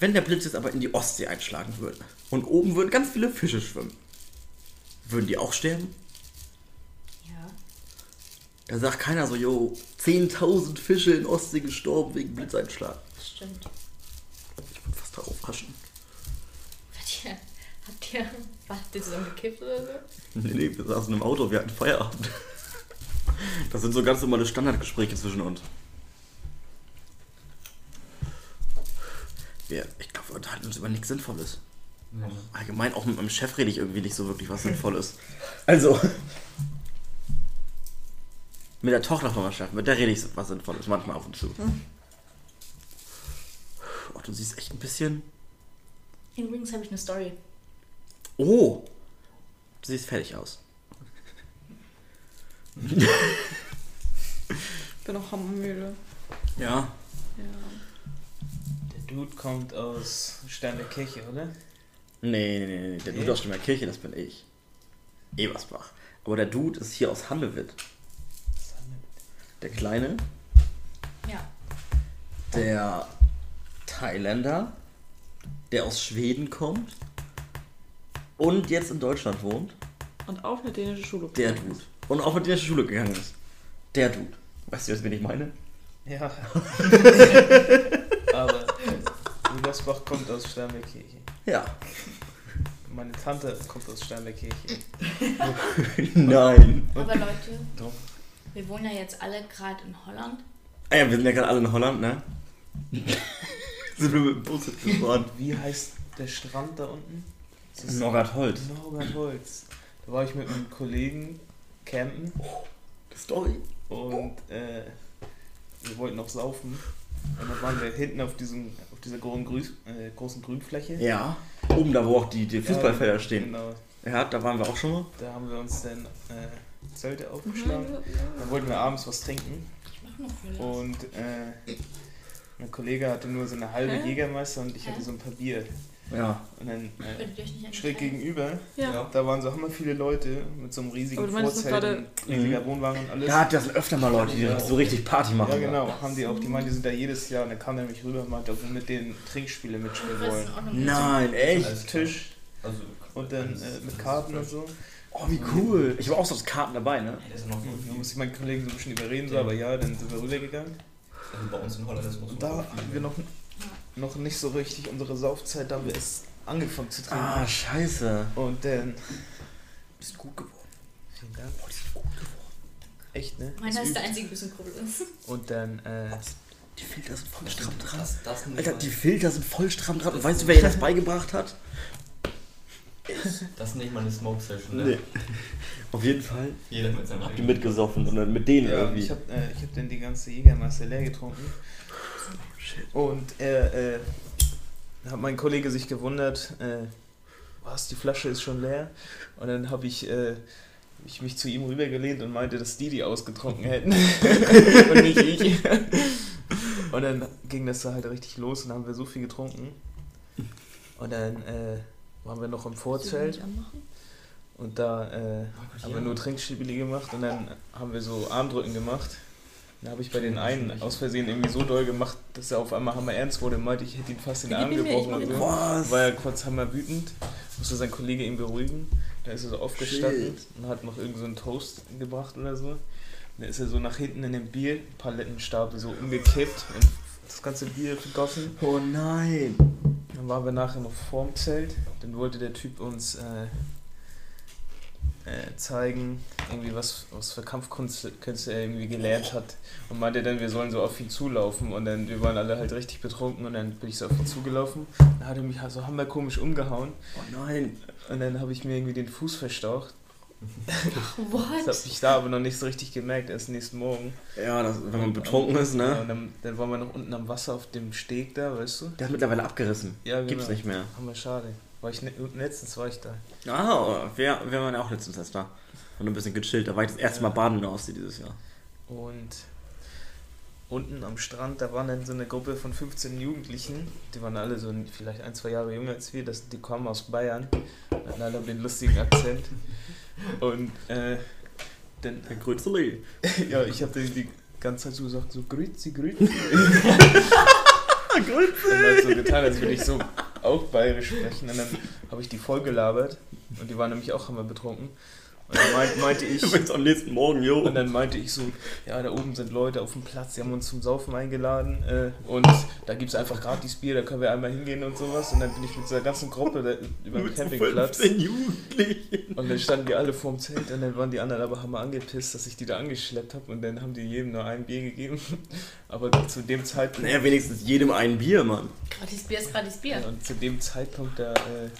Wenn der Blitz jetzt aber in die Ostsee einschlagen würde und oben würden ganz viele Fische schwimmen, würden die auch sterben? Ja. Da sagt keiner so, jo, 10.000 Fische in Ostsee gestorben wegen Blitzeinschlag. Das stimmt. Waschen. Habt ihr, habt ihr, habt ihr zusammen gekifft oder so? Nee, nee, wir saßen im Auto, wir hatten Feierabend. Das sind so ganz normale Standardgespräche zwischen uns. Wir, ich glaube, wir unterhalten uns über nichts Sinnvolles. Ja. Allgemein, auch mit meinem Chef rede ich irgendwie nicht so wirklich was Sinnvolles. Also. Mit der Tochter von meinem Chef, mit der rede ich was Sinnvolles, manchmal ab und zu. Oh, du siehst echt ein bisschen. Übrigens habe ich eine Story. Oh! Du siehst fertig aus. Ich bin auch hammermüde. Ja. Ja. Der Dude kommt aus Sternekirche, oder? Nee, nee, nee, nee. Der Dude aus der Kirche, das bin ich. Ebersbach. Aber der Dude ist hier aus Handewitt. Der Kleine, Ja. der Thailänder, der aus Schweden kommt und jetzt in Deutschland wohnt. Und auf eine dänische Schule. Der gegangen Dude. Und auch mit der Schule gegangen ist. Der Dude. Weißt du jetzt, wen ich meine? Ja. Aber Rüdersbach kommt aus Sternekirche. Ja. Meine Tante kommt aus Sternekirche. Nein. Aber Leute, Doch. wir wohnen ja jetzt alle gerade in Holland. Ah ja, wir sind ja gerade alle in Holland, ne? Sind wir mit dem Bus gefahren. Wie heißt der Strand da unten? Norgatholz. Norgatholz. Da war ich mit einem Kollegen campen Story. und äh, wir wollten noch saufen. Und dann waren wir hinten auf, diesem, auf dieser großen, Grün, äh, großen Grünfläche. Ja. Oben da, wo auch die, die Fußballfelder Ja, stehen. Genau. Ja, da waren wir auch schon mal. Da haben wir uns dann äh, Zelte Mhm. aufgeschlagen. Dann wollten wir abends was trinken. Ich mach noch Und äh, mein Kollege hatte nur so eine halbe Hä? Jägermeister und ich hatte Hä? so ein paar Bier. Ja. Und dann äh, schräg gegenüber, Ja. Ja. da waren so hammer viele Leute mit so einem riesigen Vorzelt und riesiger Wohnwagen und alles. Da hat das sind öfter mal Leute, die so richtig Party machen. Ja, genau, haben die auch. Die meinen, die sind da jedes Jahr und dann kam der mich rüber und meinte, ob wir mit denen Trinkspiele mitspielen wollen. Nein, echt? Tisch Also, und dann äh, mit Karten und so. Oh, wie cool. Ich war auch so Karten dabei, ne? Hey, das ist noch Und so dann musste ich meinen Kollegen so ein bisschen überreden, so, aber ja, dann sind wir rübergegangen. Also bei uns in Holland ist noch so. Und da hatten wir noch, noch nicht so richtig unsere Saufzeit, da haben wir erst angefangen zu trinken. Ah, scheiße. Und dann. Bist gut geworden. Vielen Dank. Oh, die sind gut geworden. Echt, ne? Meiner Das ist der einzige bisschen Kurbel ist. Und dann, äh, Die Filter sind voll stramm dran. Das, das Alter, die Filter sind voll stramm dran. Und weißt du, wer ihr das beigebracht hat? Das ist nicht mal eine Smoke Session, ne? Nee. Auf jeden Fall. Jeder mit seinem Habt ihr mitgesoffen und dann mit denen ja, irgendwie. ich hab, äh, ich hab dann die ganze Jägermeister leer getrunken. Shit. Und er, äh, hat mein Kollege sich gewundert, äh, was, die Flasche ist schon leer? Und dann habe ich, äh, ich mich zu ihm rübergelehnt und meinte, dass die die ausgetrunken hätten und nicht ich. Und dann ging das da halt richtig los und dann haben wir so viel getrunken. Und dann äh, waren wir noch im Vorzelt und da äh, haben wir nur Trinkspiele gemacht und dann haben wir so Armdrücken gemacht. Dann habe ich bei den einen aus Versehen irgendwie so doll gemacht, dass er auf einmal hammer ernst wurde und meinte, ich hätte ihm fast den Arm gebrochen und so. War ja kurz hammer wütend, musste sein Kollege ihn beruhigen. Da ist er so aufgestanden Shit. und hat noch irgend so einen Toast gebracht oder so. Dann ist er so nach hinten in den Bierpalettenstapel so umgekippt und das ganze Bier vergossen. Oh nein. Dann waren wir nachher noch vorm Zelt. Dann wollte der Typ uns äh, äh, zeigen, irgendwie was, was für Kampfkünste Künste er irgendwie gelernt hat. Und meinte dann, wir sollen so auf ihn zulaufen. Und dann, wir waren alle halt richtig betrunken und dann bin ich so auf ihn zugelaufen. Dann hat er mich halt so hammerkomisch umgehauen. Oh nein. Und dann habe ich mir irgendwie den Fuß verstaucht. Das What? habe ich da aber noch nicht so richtig gemerkt, erst nächsten Morgen. Ja, das, wenn man betrunken ist, Ja, ne? und dann, dann waren wir noch unten am Wasser auf dem Steg da, weißt du? Der hat mittlerweile abgerissen. Ja, Gibt's nicht mehr. Hammer schade. War ich ne, letztens war ich da. Ah, wir, wir waren ja auch letztens erst da. Und ein bisschen gechillt. Da war ich das erste Mal baden in der Ostsee dieses Jahr. Und unten am Strand, da waren dann so eine Gruppe von 15 Jugendlichen, die waren alle so vielleicht ein, zwei Jahre jünger als wir, das, die kommen aus Bayern, hatten alle den lustigen Akzent. Und äh, dann, Herr Grützeli. ja, ich habe dann die ganze Zeit so gesagt, so Grüezi, Grüezi. Grüezi. Und halt so getan, als würde ich so auch bayerisch sprechen. Und dann habe ich die voll gelabert und die waren nämlich auch immer betrunken. Und dann meint, meinte ich... Bin's am nächsten Morgen, jo. Und dann meinte ich so, ja, da oben sind Leute auf dem Platz, die haben uns zum Saufen eingeladen äh, und da gibt es einfach gratis Bier, da können wir einmal hingehen und sowas. Und dann bin ich mit dieser ganzen Gruppe da, über den Campingplatz 15 Jugendlichen. und dann standen die alle vorm Zelt und dann waren die anderen aber hammer angepisst, dass ich die da angeschleppt habe und dann haben die jedem nur ein Bier gegeben. Aber zu dem Zeitpunkt, Naja, wenigstens jedem ein Bier, Mann. Gratis Bier ist gratis Bier. und zu dem Zeitpunkt da äh,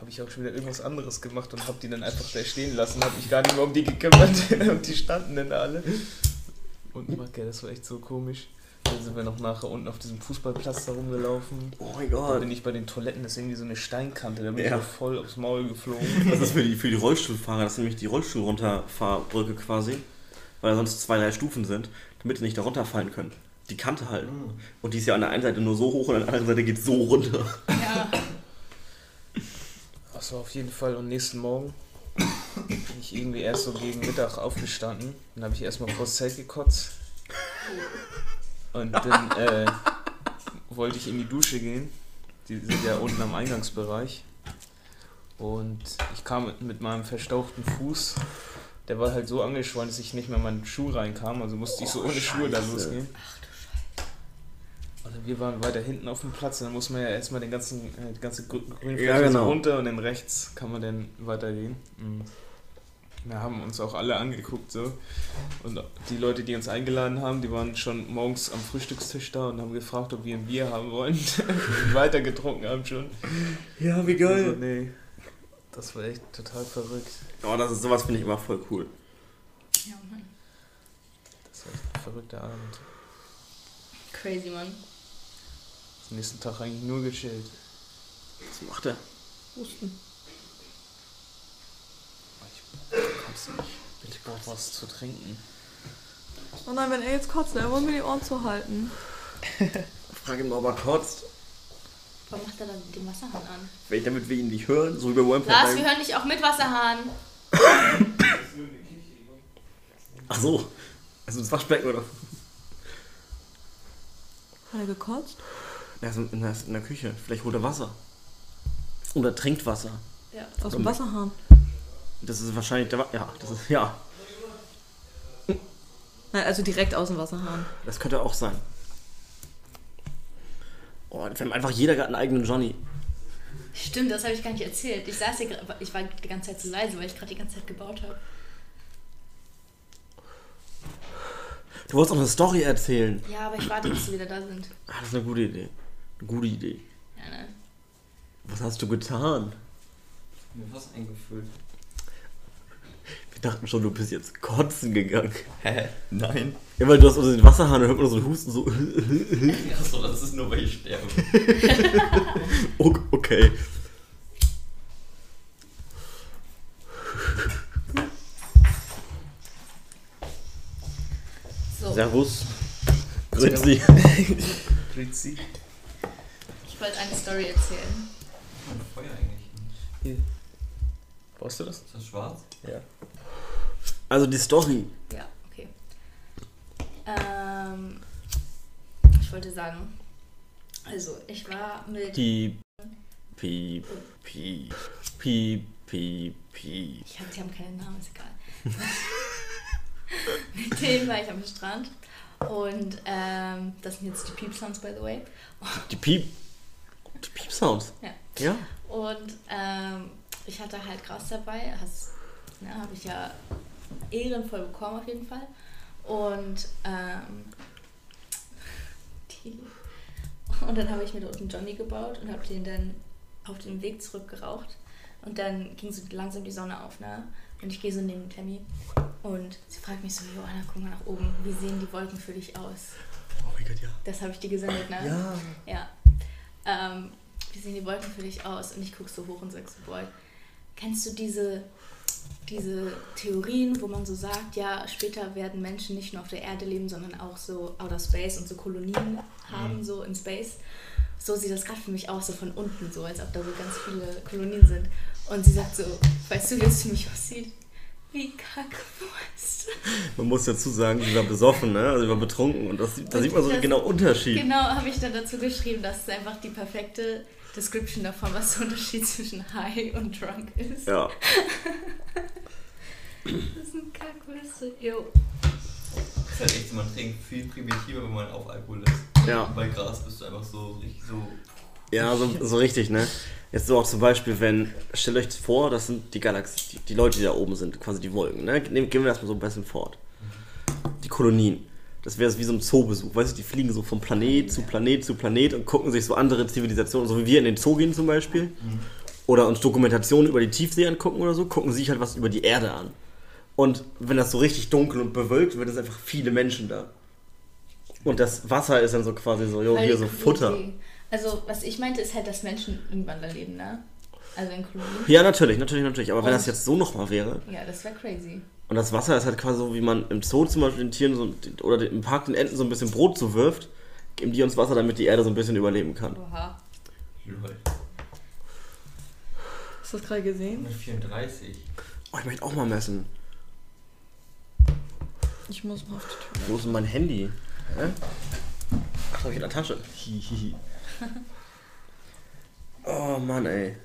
habe hab ich auch schon wieder irgendwas anderes gemacht und habe die dann einfach da stehen lassen, habe mich gar nicht mehr um die gekümmert und die standen dann da alle. Und okay, das war echt so komisch. Dann sind wir noch nachher unten auf diesem Fußballplatz da rumgelaufen. Oh mein Da Gott. bin ich bei den Toiletten, das ist irgendwie so eine Steinkante, da bin Ja. ich so voll aufs Maul geflogen. Das ist für die, für die Rollstuhlfahrer, das ist nämlich die Rollstuhlrunterfahrbrücke quasi. Weil da sonst zwei, drei Stufen sind, damit die nicht da runterfallen können. Die Kante halt. Und die ist ja an der einen Seite nur so hoch und an der anderen Seite geht so runter. Ja. Das war auf jeden Fall und nächsten Morgen bin ich irgendwie erst so gegen Mittag aufgestanden. Dann habe ich erstmal vors Zelt gekotzt. Und dann äh, wollte ich in die Dusche gehen. Die sind ja unten am Eingangsbereich. Und ich kam mit, meinem verstauchten Fuß. Der war halt so angeschwollen, dass ich nicht mehr in meinen Schuh reinkam. Also musste ich so ohne Schuhe da Scheiße. losgehen. Also wir waren weiter hinten auf dem Platz und dann muss man ja erstmal den ganzen, äh, die ganze grü- Grünfläche Ja, genau. so runter und dann rechts kann man dann weitergehen. Mhm. Wir haben uns auch alle angeguckt so. Und die Leute, die uns eingeladen haben, die waren schon morgens am Frühstückstisch da und haben gefragt, ob wir ein Bier haben wollen. Und weiter getrunken haben schon. Ja, wie Also, nee. Das war echt total verrückt. Oh, das ist sowas finde ich immer voll cool. ja, Mann. Das war echt ein verrückter Abend. Crazy, Mann. Am nächsten Tag eigentlich nur gechillt. Was macht er? Husten. Kommst du nicht. Ich brauch was zu trinken. Oh nein, wenn er jetzt kotzt, dann wollen wir die Ohren zuhalten. Frag ihn mal, ob er kotzt. Warum macht er dann den Wasserhahn an? Vielleicht damit wir ihn nicht hören, so wie bei One Lars, wir hören dich auch mit Wasserhahn. Ach so. Also ins Waschbecken oder? Hat er gekotzt? Er ist in der, in der Küche. Vielleicht holt er Wasser. Oder trinkt Wasser. Ja. Aus dem Wasserhahn. Das ist wahrscheinlich der Wa Ja, das ist. Ja. Nein, also direkt aus dem Wasserhahn. Das könnte auch sein. Oh, wir haben einfach jeder gerade einen eigenen Johnny. Stimmt, das habe ich gar nicht erzählt. Ich saß hier, ich war die ganze Zeit zu leise, weil ich gerade die ganze Zeit gebaut habe. Du wolltest auch eine Story erzählen. Ja, aber ich warte, bis sie wieder da sind. Ah, das ist eine gute Idee. Gute Idee. Ja, ne? Was hast du getan? Mir was eingefüllt. Wir dachten schon, du bist jetzt kotzen gegangen. Hä? Nein. Ja, weil du hast unter den Wasserhahn und hört man so einen Husten so. Achso, das ist nur, weil ich sterbe. okay. So. Servus. Grüezi. Grüezi wollte eine Story erzählen. Ein Feuer eigentlich. Hier. Brauchst du das? Ist das schwarz? Ja. Also die Story. Ja, okay. Ähm, ich wollte sagen, also ich war mit. Piep, piep, piep, piep, piep, piep. Ich hab, die haben keinen Namen, ist egal. mit denen war ich am Strand. Und ähm, das sind jetzt die Peep Sounds, by the way. Die Piep, Piep-Sounds. Ja. Ja. Und ähm, ich hatte halt Gras dabei. Ne, habe ich ja ehrenvoll bekommen auf jeden Fall. Und ähm, die, und dann habe ich mir dort einen Johnny gebaut und habe den dann auf dem Weg zurück geraucht. Und dann ging so langsam die Sonne auf, ne? Und ich gehe so neben Tammy und sie fragt mich so, Johanna, guck mal nach oben, wie sehen die Wolken für dich aus? Oh mein Gott, ja. Das habe ich dir gesendet, ne? Ja. Ja. Ähm, wie sehen die Wolken für dich aus? Und ich gucke so hoch und sag so, boy, kennst du diese, diese Theorien, wo man so sagt, ja, später werden Menschen nicht nur auf der Erde leben, sondern auch so outer Space und so Kolonien haben, so in Space? So sieht das gerade für mich aus, so von unten, so als ob da so ganz viele Kolonien sind. Und sie sagt so, weißt du, wie es für mich aussieht? Wie Kackwurst. Man muss dazu sagen, sie war besoffen, ne? Also sie war betrunken und das, da sieht man so Das- genau Unterschied. Genau, habe ich dann dazu geschrieben, das ist einfach die perfekte Description davon, was der Unterschied zwischen High und Drunk ist. Ja. Das ist ein Kackwürste. Jo. Das ist halt echt so, man trinkt viel primitiver, wenn man auf Alkohol ist. Ja. Bei Gras bist du einfach so richtig so. Ja, so, so richtig, ne? Jetzt so auch zum Beispiel, wenn, stellt euch vor, das sind die Galaxien, die, die Leute, die da oben sind, quasi die Wolken, ne? Nehmen- Gehen wir erstmal so ein bisschen fort. Die Kolonien. Das wäre wie so ein Zoobesuch, weißt du, die fliegen so von Planet zu Planet zu Planet und gucken sich so andere Zivilisationen, so wie wir in den Zoo gehen zum Beispiel, oder uns Dokumentationen über die Tiefsee angucken oder so, gucken sich halt was über die Erde an. Und wenn das so richtig dunkel und bewölkt wird, sind einfach viele Menschen da. Und das Wasser ist dann so quasi so, jo, hier so Futter. Also, was ich meinte, ist halt, dass Menschen irgendwann da leben, ne? Also in Kolonien. Ja, natürlich, natürlich, natürlich. Aber wenn Und- das jetzt so nochmal wäre Ja, das wäre crazy. und das Wasser ist halt quasi so, wie man im Zoo zum Beispiel den Tieren so, oder im Park den Enten so ein bisschen Brot zuwirft, geben die uns Wasser, damit die Erde so ein bisschen überleben kann. Oha. Hast du das gerade gesehen? 134. Oh, ich möchte auch mal messen. Ich muss mal auf die Wo Toilette. ist denn mein Handy? Hä? Ach, das hab ich in der Tasche. Hihihi. Oh Mann, ey.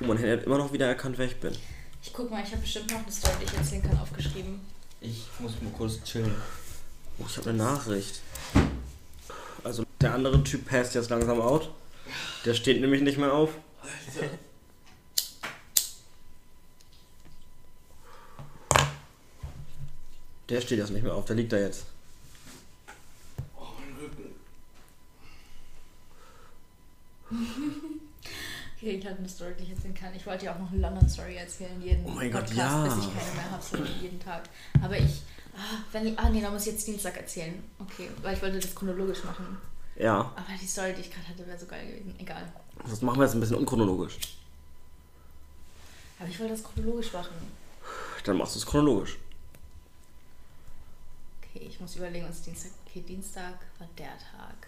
Oh, Handy hat immer noch wieder erkannt, wer ich bin. Ich guck mal, ich habe bestimmt noch eine Story, die ich erzählen kann, aufgeschrieben. Ich muss mal kurz chillen. Oh, ich habe eine Nachricht. Also, der andere Typ passt jetzt langsam out. Der steht nämlich nicht mehr auf. Der steht jetzt nicht mehr auf, der liegt da jetzt. Oh, mein Rücken. Okay, ich habe eine Story, die ich erzählen kann. Ich wollte ja auch noch eine London-Story erzählen, jeden Oh mein Gott, Podcast, ja. bis ich keine mehr habe, so jeden Tag. Aber ich, ah, wenn ich, ah nee, da muss ich jetzt Dienstag erzählen. Okay, weil ich wollte das chronologisch machen. Ja, Aber die Story, die ich gerade hatte, wäre so geil gewesen. Egal. das machen wir jetzt ein bisschen unchronologisch. Aber ich wollte das chronologisch machen. Dann machst du es chronologisch. Okay, ich muss überlegen, was Dienstag. Okay, Dienstag war der Tag.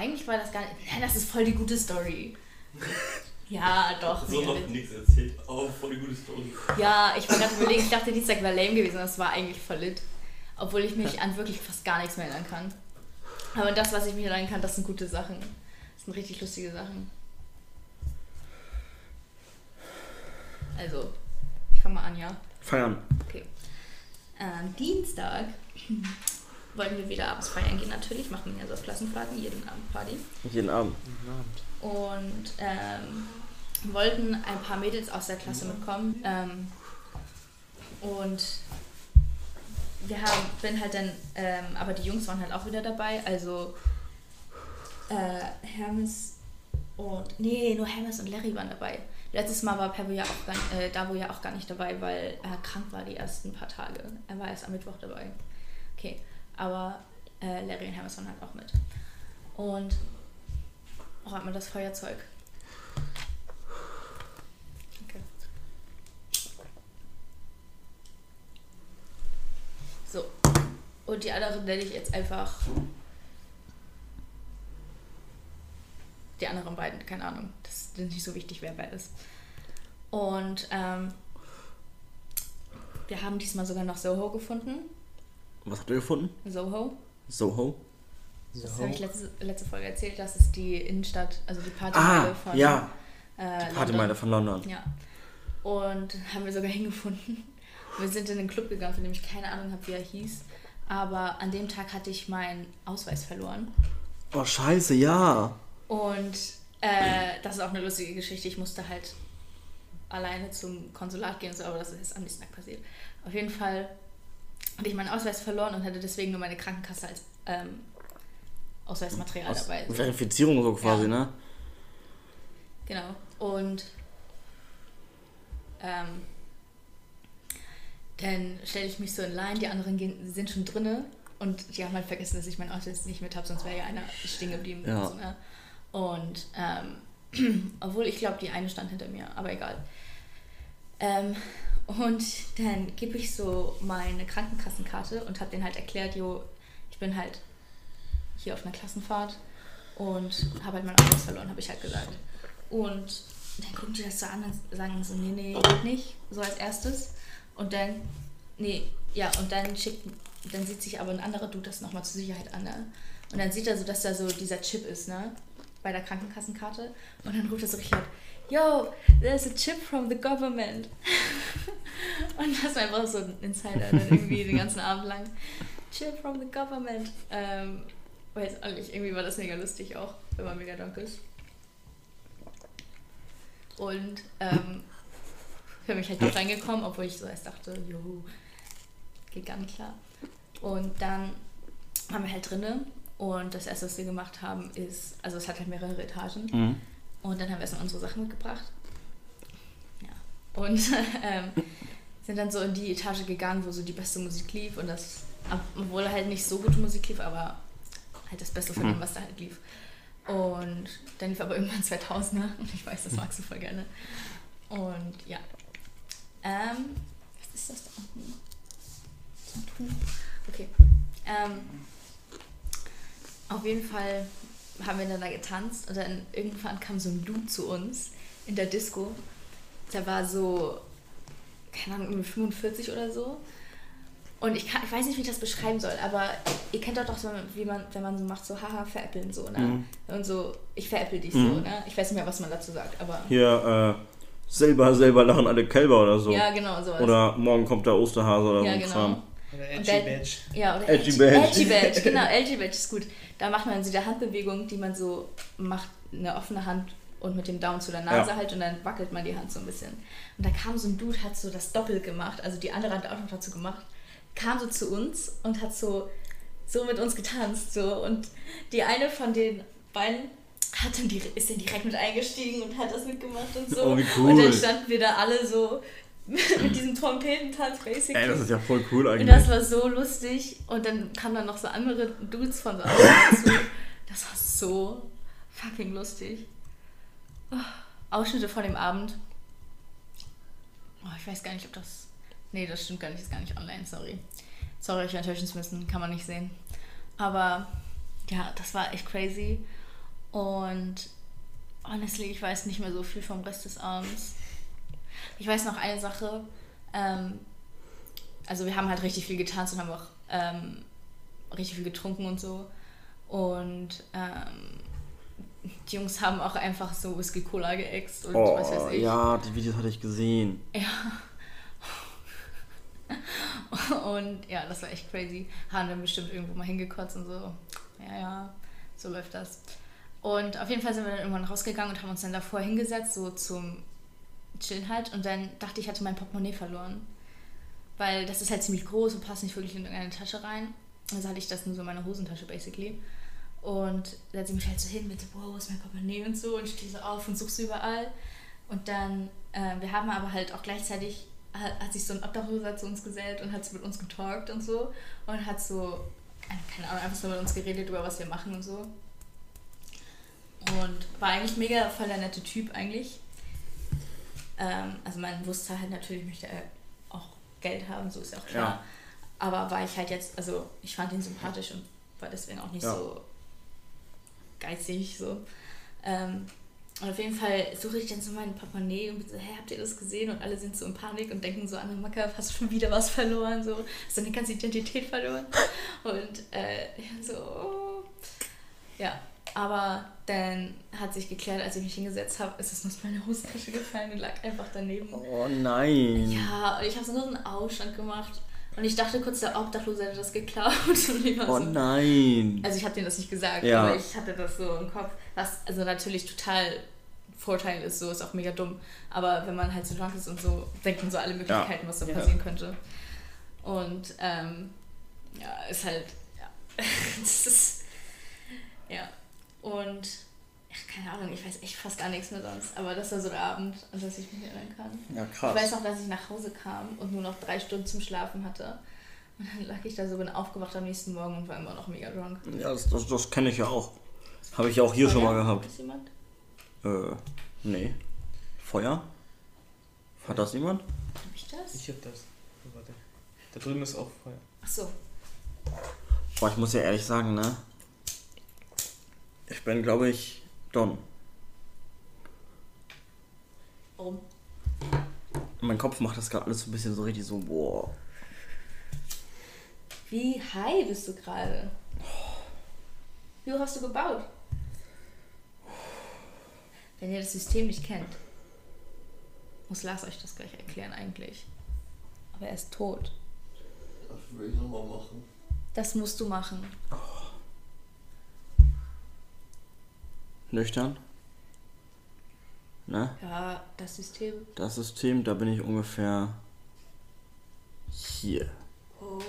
Eigentlich war das gar nicht. Nein, das ist voll die gute Story. Ja, doch. So noch nichts erzählt. Oh, voll die gute Story. Ja, ich war gerade überlegen, ich dachte, Dienstag wäre lame gewesen, das war eigentlich voll lit. Obwohl ich mich an wirklich fast gar nichts mehr erinnern kann. Aber das, was ich mich erinnern kann, das sind gute Sachen. Das sind richtig lustige Sachen. Also, ich fange mal an, ja. Feiern. Okay. Am Dienstag wollten wir wieder abends feiern gehen, natürlich. Machen wir ja so auf Klassenfahrten, jeden Abend Party. Jeden Abend. Und ähm, wollten ein paar Mädels aus der Klasse mitkommen. Ähm, und wir haben, bin halt dann, ähm, aber die Jungs waren halt auch wieder dabei. Also äh, Hermes und, nee, nur Hermes und Larry waren dabei. Letztes Mal war Pebble ja auch gar, äh, Davo ja auch gar nicht dabei, weil er krank war die ersten paar Tage. Er war erst am Mittwoch dabei. Okay, aber äh, Larry und waren halt auch mit. Und Oh, hat man das Feuerzeug. Okay. So. Und die anderen nenne ich jetzt einfach die anderen beiden, keine Ahnung. Das ist nicht so wichtig, wer wer ist. Und ähm, wir haben diesmal sogar noch Soho gefunden. Was habt ihr gefunden? Soho. Soho? Das habe ich letzte, letzte Folge erzählt. Das ist die Innenstadt, also die Partymeile Ah, von ja. äh, Die Partymeile London. von London. Ja. Und haben wir sogar hingefunden. Wir sind in einen Club gegangen, von dem ich keine Ahnung habe, wie er hieß. Aber an dem Tag hatte ich meinen Ausweis verloren. Oh, scheiße, ja. Und äh, das ist auch eine lustige Geschichte. Ich musste halt alleine zum Konsulat gehen, und so, aber das ist jetzt am nächsten Tag passiert. Auf jeden Fall hatte ich meinen Ausweis verloren und hatte deswegen nur meine Krankenkasse als ähm, Ausweismaterial Aus dabei. Verifizierung so quasi, Ja. ne? Genau. Und ähm, dann stelle ich mich so in Line, die anderen gehen, sind schon drinne und die haben halt vergessen, dass ich meinen Ausweis nicht mit habe, sonst wäre ja einer stehen geblieben. Ja. Und, so, ne? und ähm, obwohl ich glaube, die eine stand hinter mir, aber egal. Ähm, und dann gebe ich so meine Krankenkassenkarte und habe denen halt erklärt, jo, ich bin halt hier auf einer Klassenfahrt und habe halt meinen Ausweis verloren, habe ich halt gesagt. Und dann gucken die das so an und sagen so, nee, nee, nicht, so als erstes. Und dann, nee, ja, und dann schickt, dann sieht sich aber ein anderer Dude das nochmal zur Sicherheit an, ne? Und dann sieht er so, dass da so dieser Chip ist, ne? Bei der Krankenkassenkarte. Und dann ruft er so richtig laut, yo, there's a chip from the government. und das war einfach so ein Insider, dann irgendwie den ganzen Abend lang. Chip from the government. Ähm, weiß auch nicht, irgendwie war das mega lustig auch, wenn man mega dank ist. Und ähm, für mich halt nicht reingekommen, obwohl ich so erst dachte, juhu, geht nicht klar. Und dann waren wir halt drinne und das erste, was wir gemacht haben, ist, also es hat halt mehrere Etagen Mhm. und dann haben wir erstmal unsere Sachen mitgebracht. Und ähm, sind dann so in die Etage gegangen, wo so die beste Musik lief und das, obwohl halt nicht so gute Musik lief, aber halt das Beste von dem, was da halt lief. Und dann lief aber irgendwann 2000er und ich weiß, das magst du voll gerne. Und ja. Ähm, was ist das da unten? Okay. Ähm, auf jeden Fall haben wir dann da getanzt und dann irgendwann kam so ein Dude zu uns in der Disco. Der war so, keine Ahnung, irgendwie 45 oder so. Und ich, kann, ich weiß nicht, wie ich das beschreiben soll, aber ihr kennt doch doch so, wie man, wenn man so macht, so haha, veräppeln so, ne? Mhm. Und so, ich veräppel dich so, Mhm. ne? Ich weiß nicht mehr, was man dazu sagt, aber. Hier, äh, selber, selber lachen alle Kälber oder so. Ja, genau, sowas. Oder morgen kommt der Osterhase oder ja, so ein genau. Kram. Oder Edgy Badge. Ja, oder Edgy Edgy Badge. Badge. Edgy Badge, genau, Edgy Badge ist gut. Da macht man so die Handbewegung, die man so macht, eine offene Hand und mit dem Daumen zu der Nase Ja. halt und dann wackelt man die Hand so ein bisschen. Und da kam so ein Dude, hat so das Doppel gemacht, also die andere hat auch noch dazu gemacht, kam so zu uns und hat so, so mit uns getanzt so und die eine von den beiden hat dann die, ist dann direkt mit eingestiegen und hat das mitgemacht und so. Oh, wie Und dann cool. standen wir da alle so mit diesem Trompetentanz basically. Ey, das ist ja voll cool Und eigentlich. das war so lustig. Und dann kamen dann noch so andere Dudes von so anderen dazu. Das war so fucking lustig. Ausschnitte von dem Abend. Oh, ich weiß gar nicht, ob das. Nee, das stimmt gar nicht, ist gar nicht online, sorry. Sorry, euch enttäuschen zu müssen, kann man nicht sehen. Aber ja, das war echt crazy. Und honestly, ich weiß nicht mehr so viel vom Rest des Abends. Ich weiß noch eine Sache. Ähm, also wir haben halt richtig viel getanzt und haben auch ähm, richtig viel getrunken und so. Und ähm, die Jungs haben auch einfach so Whisky Cola geäxt und Oh, was weiß ich. ja, die Videos hatte ich gesehen. Und ja, das war echt crazy. Haben dann bestimmt irgendwo mal hingekotzt und so. Ja, ja, so läuft das. Und auf jeden Fall sind wir dann irgendwann rausgegangen und haben uns dann davor hingesetzt, so zum Chillen halt. Und dann dachte ich, ich hatte mein Portemonnaie verloren. Weil das ist halt ziemlich groß und passt nicht wirklich in irgendeine Tasche rein. Also hatte ich das nur so in meiner Hosentasche, basically. Und da hat sie mich halt so hin mit, so, wow, wo ist mein Portemonnaie und so. Und ich stehe so auf und suche so überall. Und dann, äh, wir haben aber halt auch gleichzeitig, hat, hat sich so ein Obdachloser zu uns gesellt und hat so mit uns getalkt und so. Und hat so, keine Ahnung, einfach so mit uns geredet über was wir machen und so. Und war eigentlich mega voll der nette Typ eigentlich. Ähm, also man wusste halt natürlich, möchte er auch Geld haben, so ist ja auch klar. Ja. Aber war ich halt jetzt, also ich fand ihn sympathisch und war deswegen auch nicht Ja. so geizig so. Ähm, und auf jeden Fall suche ich dann so mein Portemonnaie und bin so, hey, habt ihr das gesehen? Und alle sind so in Panik und denken so, Anne Macker, hast du schon wieder was verloren? So, hast deine ganze Identität verloren? Und äh, so, oh. ja. Aber dann hat sich geklärt, als ich mich hingesetzt habe, ist es nur aus meiner Hosentasche gefallen und lag einfach daneben. Oh nein. Ja, und ich habe so nur einen Ausstand gemacht. Und ich dachte kurz, der Obdachlose hätte das geklaut. Oh so, nein. also ich habe denen das nicht gesagt, Ja. aber ich hatte das so im Kopf, was also natürlich total Vorteil ist, so ist auch mega dumm. Aber wenn man halt so drunk ist und so, denken so alle Möglichkeiten, was da Ja. passieren könnte. Und ähm, ja, ist halt, ja, ist, ja. Und, ja, keine Ahnung, ich weiß echt fast gar nichts mehr sonst. Aber das war so der Abend, an das ich mich erinnern kann. Ja, Ich weiß krass. noch, dass ich nach Hause kam und nur noch drei Stunden zum Schlafen hatte. Und dann lag ich da so, bin aufgewacht am nächsten Morgen und war immer noch mega drunk. Ja, das, das, das kenne ich ja auch. Habe ich ja auch hier schon mal gehabt. Ist jemand? Äh, nee. Feuer? Hat das jemand? Hab ich das? Ich hab das. Oh, Warte. Da drüben ist auch Feuer. Ach so. Boah, ich muss ja ehrlich sagen, ne? Ich bin, glaube ich, Don. Warum? Mein Kopf macht das gerade alles so ein bisschen so richtig so, boah. Wie high bist du gerade? Wie hoch hast du gebaut? Wenn ihr das System nicht kennt, muss Lars euch das gleich erklären eigentlich. Aber er ist tot. Das will ich nochmal machen. Das musst du machen. Nüchtern? Ne? Ja, das System. Das System, da bin ich ungefähr hier. Oh.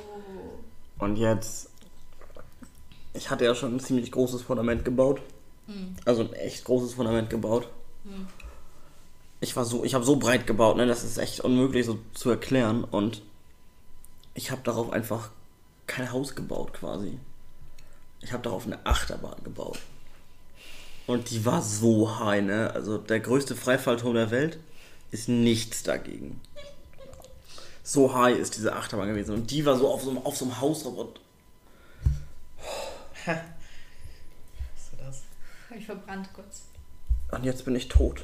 Und jetzt, ich hatte ja schon ein ziemlich großes Fundament gebaut. Hm. Also ein echt großes Fundament gebaut. Hm. Ich war so, ich habe so breit gebaut, ne, das ist echt unmöglich so zu erklären. Und ich habe darauf einfach kein Haus gebaut quasi. Ich habe darauf eine Achterbahn gebaut. Und die war so high, ne? Also der größte Freifallturm der Welt ist nichts dagegen. So high ist diese Achterbahn gewesen. Und die war so auf so, einem- auf so einem Haus drauf. Und Hast du das? Hab ich verbrannt kurz. und jetzt bin ich tot.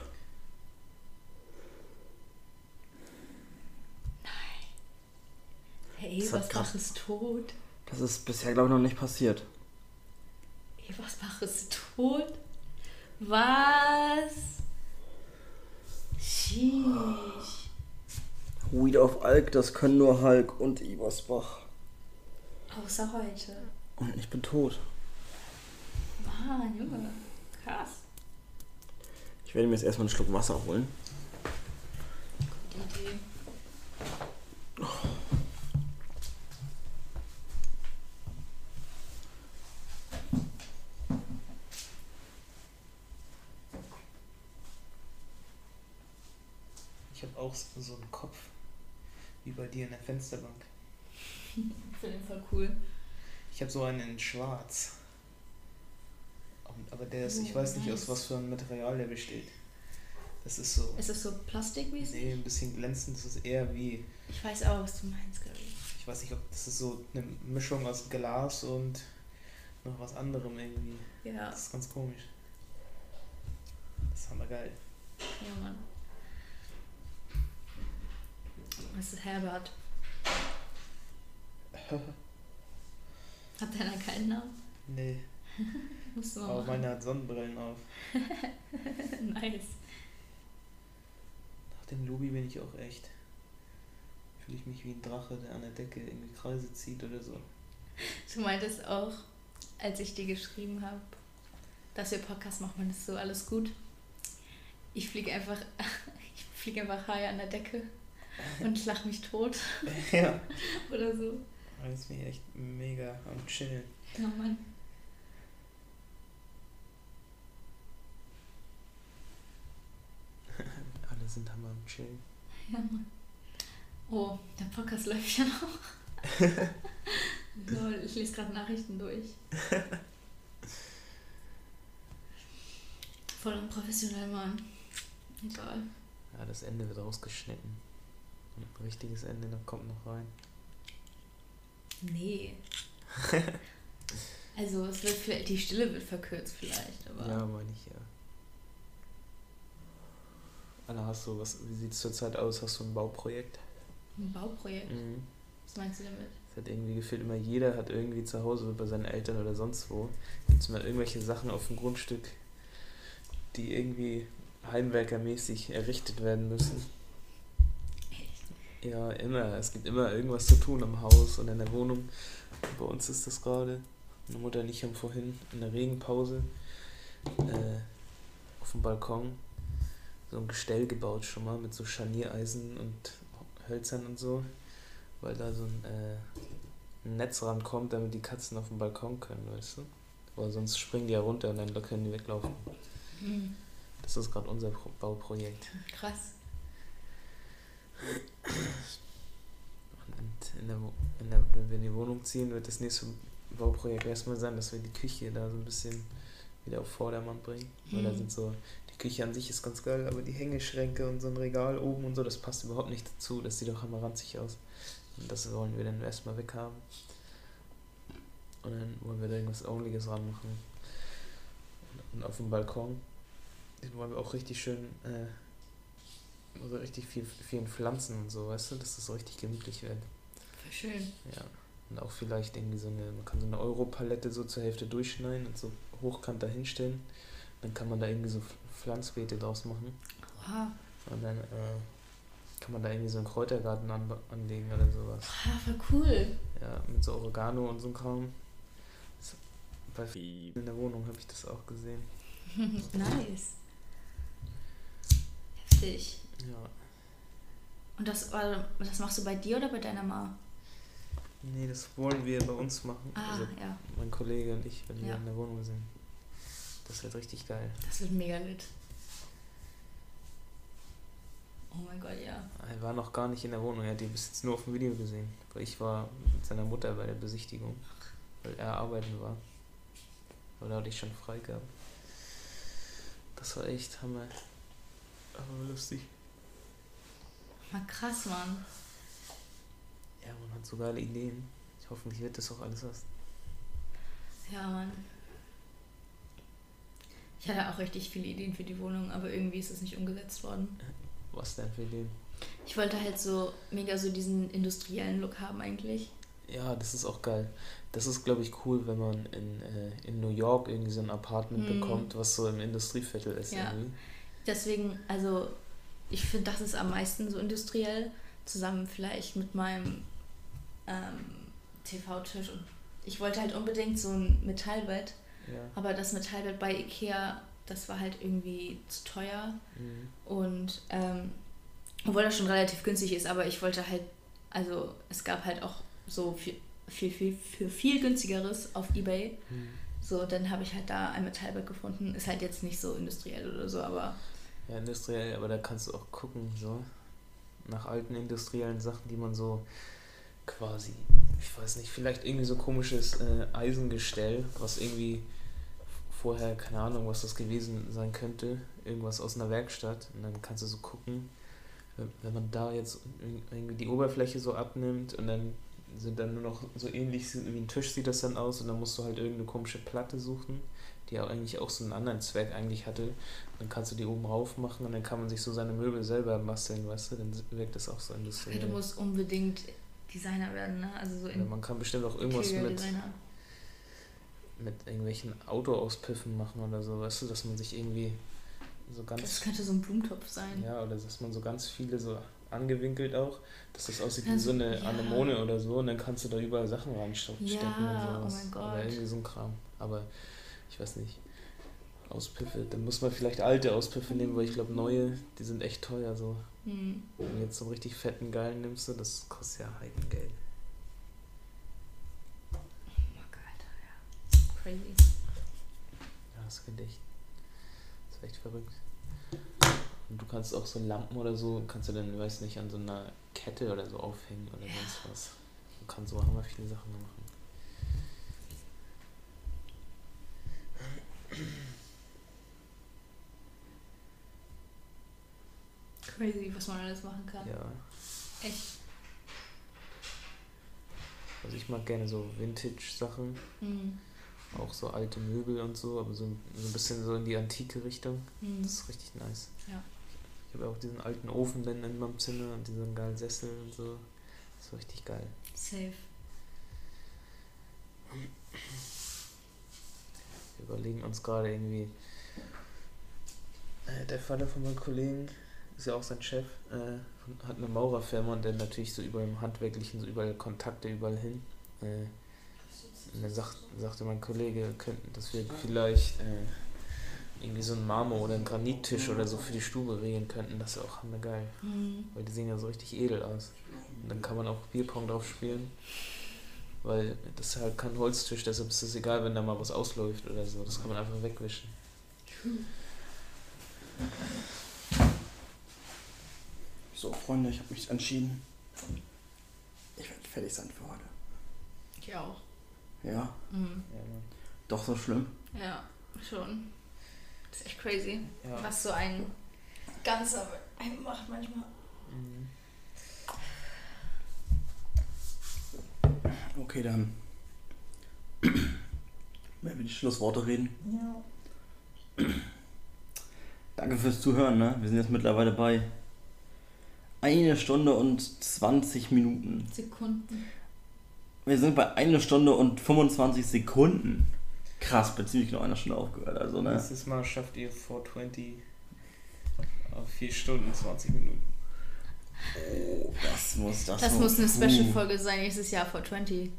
Was krass- mach es tot? Das ist bisher, glaube ich, noch nicht passiert. Hey, was mach es tot? Was? Sheesh. Weed auf Alk, das können nur Hulk und Ibersbach. Außer heute. Und ich bin tot. Mann, Junge. Krass. Ich werde mir jetzt erstmal einen Schluck Wasser holen. Gute Idee. Ich habe auch so einen Kopf. Wie bei dir in der Fensterbank. Finde den voll cool. Ich habe so einen in schwarz. Aber der ist, ich Oh, weiß nicht, aus nice. was für einem Material der besteht. Das ist so. Ist das so plastikmäßig? Nee, ein bisschen glänzend. Das ist eher wie. Ich weiß aber, was du meinst, glaube ich. Ich weiß nicht, ob das ist so eine Mischung aus Glas und noch was anderem irgendwie. Ja, Das ist ganz komisch. Das ist hammergeil. ja, Mann. Ist Herbert? Hat deiner keinen Namen? Nee, Musst aber machen. meine hat Sonnenbrillen auf. nice. Nach dem Lobi bin ich auch echt. Fühle ich mich wie ein Drache, der an der Decke irgendwie Kreise zieht oder so. Du meintest auch, als ich dir geschrieben habe, dass wir Podcast machen, man ist so alles gut. Ich fliege einfach, ich fliege einfach high an der Decke und lach mich tot ja. oder so. Das ist mir echt mega am Chillen. Ja, Mann. Alle sind hammer am Chillen. Ja, Mann. Oh, der Podcast läuft ja noch. Lol, ich lese gerade Nachrichten durch. Voll unprofessionell, Mann. Egal. Ja, das Ende wird rausgeschnitten. Ein richtiges Ende, da kommt noch rein. Nee. Also es wird vielleicht, die Stille wird verkürzt vielleicht, aber Ja, meine ich ja. Anna, hast du was, wie sieht es zurzeit aus? Hast du ein Bauprojekt? Ein Bauprojekt. Mhm. Was meinst du damit? Es hat irgendwie gefühlt immer jeder hat irgendwie zu Hause bei seinen Eltern oder sonst wo gibt es mal irgendwelche Sachen auf dem Grundstück, die irgendwie heimwerkermäßig errichtet werden müssen. Ja, immer. Es gibt immer irgendwas zu tun am Haus und in der Wohnung. Bei uns ist das gerade. Meine Mutter und ich haben vorhin in der Regenpause äh, auf dem Balkon so ein Gestell gebaut schon mal mit so Scharniereisen und Hölzern und so, weil da so ein, äh, ein Netz rankommt, damit die Katzen auf dem Balkon können, weißt du? Weil sonst springen die ja runter und dann können die weglaufen. Hm, Das ist gerade unser Pro Bauprojekt. krass. Und in der, in der, wenn wir in die Wohnung ziehen, wird das nächste Bauprojekt erstmal sein, dass wir die Küche da so ein bisschen wieder auf Vordermann bringen. Weil da Mhm. sind so, die Küche an sich ist ganz geil, aber die Hängeschränke und so ein Regal oben und so, das passt überhaupt nicht dazu. Das sieht doch immer ranzig aus. Und das wollen wir dann erstmal weghaben. Und dann wollen wir da irgendwas Ordentliches ranmachen. Und auf dem Balkon, den wollen wir auch richtig schön, äh, also richtig viel, vielen Pflanzen und so, weißt du, dass das so richtig gemütlich wird. Schön. Ja. Und auch vielleicht irgendwie so eine, man kann so eine Europalette so zur Hälfte durchschneiden und so hochkant da hinstellen. Dann kann man da irgendwie so Pf- Pflanzbeete draus machen. Wow. Und dann äh, kann man da irgendwie so einen Kräutergarten an, anlegen oder sowas. Ah, voll cool. Ja, mit so Oregano und so einem Kram. Bei vielen in der Wohnung habe ich das auch gesehen. nice. Heftig. Ja. Und das, das machst du bei dir oder bei deiner Mama? Nee, das wollen wir bei uns machen. Ah, Also ja. mein Kollege und ich, wenn wir Ja. in der Wohnung sind. Das wird richtig geil. Das wird mega lit. Oh mein Gott, ja. Er war noch gar nicht in der Wohnung, er hat die bis jetzt nur auf dem Video gesehen. Weil ich war mit seiner Mutter bei der Besichtigung, weil er arbeiten war. Aber da hatte ich schon frei gehabt. Das war echt Hammer. Aber lustig. Mal krass, Mann. Ja, man hat so geile Ideen. Ich hoffentlich wird das auch alles was. Ja, Mann. Ich hatte auch richtig viele Ideen für die Wohnung, aber irgendwie ist es nicht umgesetzt worden. Was denn für Ideen? Ich wollte halt so mega so diesen industriellen Look haben eigentlich. Ja, das ist auch geil. Das ist, glaube ich, cool, wenn man in, äh, in New York irgendwie so ein Apartment Mhm. bekommt, was so im Industrieviertel ist. Ja. Irgendwie. Deswegen, also ich finde, das ist am meisten so industriell, zusammen vielleicht mit meinem ähm, TV-Tisch. Ich wollte halt unbedingt so ein Metallbett, Ja. aber das Metallbett bei Ikea, das war halt irgendwie zu teuer. Mhm. Und ähm, obwohl das schon relativ günstig ist, aber ich wollte halt, also es gab halt auch so viel, viel, viel, für viel günstigeres auf Ebay. Mhm. So, dann habe ich halt da ein Metallbett gefunden. Ist halt jetzt nicht so industriell oder so, aber Ja, industriell, aber da kannst du auch gucken, so nach alten industriellen Sachen, die man so quasi, ich weiß nicht, vielleicht irgendwie so komisches äh, Eisengestell, was irgendwie vorher, keine Ahnung, was das gewesen sein könnte, irgendwas aus einer Werkstatt. Und dann kannst du so gucken, wenn- man da jetzt irgendwie die Oberfläche so abnimmt und dann sind dann nur noch so ähnlich wie ein Tisch sieht das dann aus und dann musst du halt irgendeine komische Platte suchen, die auch eigentlich auch so einen anderen Zweck eigentlich hatte. Dann kannst du die oben rauf machen und dann kann man sich so seine Möbel selber basteln, weißt du? Dann wirkt das auch so okay, industriell. du musst unbedingt Designer werden, ne? Also so in man kann bestimmt auch irgendwas mit, mit irgendwelchen Autoauspiffen machen oder so, weißt du, dass man sich irgendwie so Das ganz. könnte so ein Blumentopf sein. Ja, oder dass man so ganz viele so angewinkelt auch, dass das aussieht wie Also, so eine ja. Anemone oder so und dann kannst du da überall Sachen reinstecken Ja, und oh sowas. mein Gott. Oder irgendwie so ein Kram. Aber ich weiß nicht. Auspiffe, dann muss man vielleicht alte Auspiffe nehmen, weil ich glaube neue, die sind echt teuer so. Hm. Wenn du jetzt so einen richtig fetten geilen nimmst, du, das kostet ja Heidengeld. Fuck, Alter, ja. Crazy. Ja, das finde ich. Das ist echt verrückt. Und du kannst auch so Lampen oder so, kannst du dann, weiß nicht, an so einer Kette oder so aufhängen oder Ja. sonst was. Du kannst so hammer viele Sachen machen. Crazy, was man alles machen kann. Ja. Echt. Also ich mag gerne so Vintage-Sachen, Hm. auch so alte Möbel und so, aber so, so ein bisschen so in die antike Richtung. Hm. Das ist richtig nice. Ja. Ich habe auch diesen alten Ofen dann in meinem Zimmer und diesen geilen Sessel und so. Das war richtig geil. Safe. Überlegen uns gerade irgendwie. Äh, der Vater von meinem Kollegen ist ja auch sein Chef, äh, hat eine Maurerfirma und der natürlich so überall im Handwerklichen, so überall Kontakte überall hin. Äh, und dann sagt, sagte mein Kollege, könnten, dass wir vielleicht äh, irgendwie so einen Marmor oder einen Granittisch oder so für die Stube regeln könnten. Das ist auch hammergeil. Mhm. Weil die sehen ja so richtig edel aus. Und dann kann man auch Bierpong drauf spielen. Weil das ist halt kein Holztisch, deshalb ist es egal, wenn da mal was ausläuft oder so. Das kann man einfach wegwischen. So, Freunde, ich habe mich entschieden. Ich werde fertig sein für heute. Ich auch. Ja, Mhm. Ja, Mann. doch so schlimm. Ja, schon. Das ist echt crazy. Ja. Was so ein ganzer einem macht manchmal. Mhm. Okay, dann. Wenn wir die Schlussworte reden. Ja. Danke fürs Zuhören, ne? Wir sind jetzt mittlerweile bei eine Stunde und 20 Minuten. Sekunden. Wir sind bei eine Stunde und 25 Sekunden. Krass, bei ziemlich genau einer Stunde aufgehört, also, ne? Nächstes Mal schafft ihr 420 auf 4 Stunden 20 Minuten. Oh, das muss das. Das muss eine Uh. Special-Folge sein, nächstes Jahr vor 20.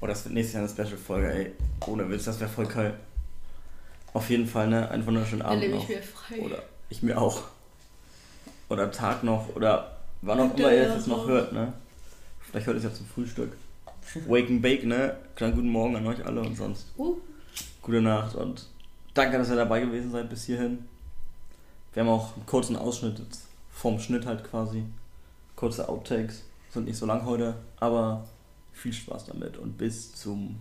Oh, das wird nächstes Jahr eine Special-Folge, ey. Ohne Witz, das wäre voll geil. Auf jeden Fall, ne? Einen wunderschönen Abend lebe noch. ich wieder frei. Oder ich mir auch. Oder Tag noch. Oder wann auch immer ihr jetzt noch hört, ne? Vielleicht hört ihr es ja zum Frühstück. Wake and Bake, ne? Kleinen guten Morgen an euch alle und sonst Uh, gute Nacht und danke, dass ihr dabei gewesen seid bis hierhin. Wir haben auch einen kurzen Ausschnitt jetzt vom Schnitt halt quasi. Kurze Outtakes. Sind nicht so lang heute, aber viel Spaß damit und bis zum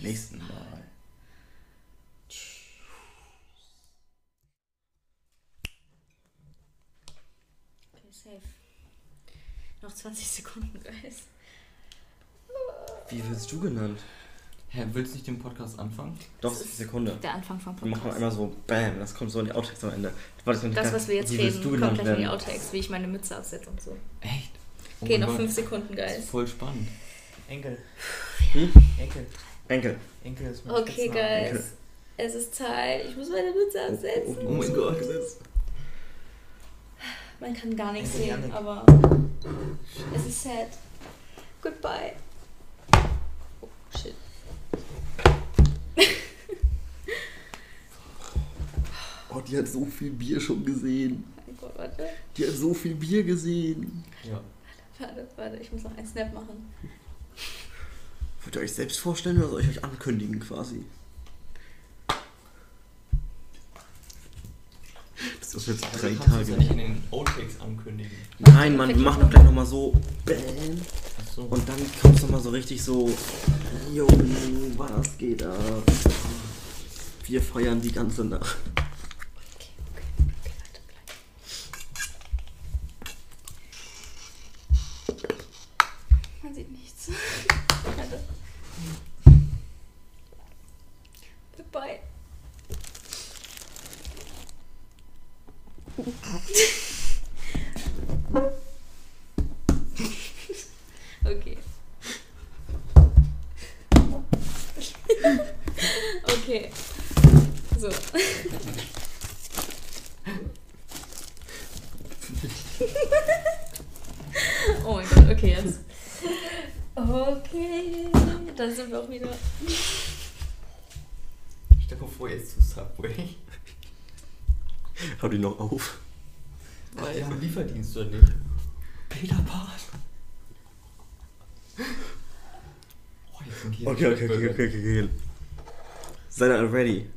nächsten Mal. okay, safe. Noch 20 Sekunden, guys. Wie wirst du genannt? Hä, willst du nicht den Podcast anfangen? Doch, das ist die Sekunde. Der Anfang vom Dann machen wir Podcast. einmal so, bam, das kommt so in die Outtakes am Ende. Das, ganz- was wir jetzt Wie reden, du kommt gleich in die? Outtakes, wie ich meine Mütze absetze und so. Echt? Oh Okay, noch Gott. 5 Sekunden, Das ist guys. voll spannend. Enkel. Hm? Enkel. Enkel. Enkel ist mein Okay, guys. Es ist Zeit. Ich muss meine Mütze Oh, absetzen. oh, oh mein Gott. Man kann gar nichts Enkel sehen, Janik. aber es ist sad. Goodbye. Oh, shit. Oh, die hat so viel Bier schon gesehen. Mein Gott, warte. Die hat so viel Bier gesehen. Ja. Warte, warte. Ich muss noch einen Snap machen. Wollt ihr euch selbst vorstellen oder soll ich euch ankündigen quasi? Das ist jetzt Also drei du Tage. ja nicht in den Outtakes ankündigen. Nein, Mann, wir machen doch gleich nochmal so Bam. Achso. Und dann kommt es nochmal so richtig so Jo, was geht ab? Wir feiern die ganze Nacht. Okay, okay. Okay, warte, gleich. Man sieht nichts. Warte. Goodbye. okay. okay. So. oh mein Gott, okay, jetzt. Okay, auch wieder. Stell dir vor, jetzt zu Subway. Hau die noch auf. Ach, ja, Lieferdienst oder nicht? Peter Pan. Oh, jetzt sind hier Okay, okay, okay, okay, okay, okay. Seid ihr alle ready?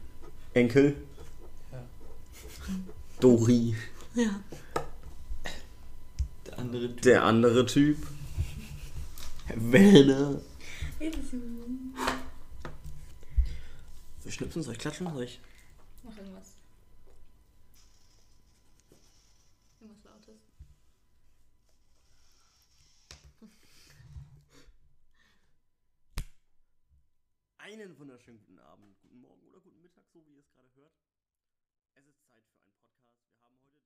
Enkel? Ja. Dori. Ja. Der andere Typ. Der andere Typ. Werner. Soll ich schnipsen? Soll ich klatschen? Soll ich. Mach irgendwas. Irgendwas Lautes. Einen wunderschönen guten Abend, guten Morgen oder guten Mittag, so wie ihr es gerade hört. Es ist Zeit für einen Podcast. Wir haben heute.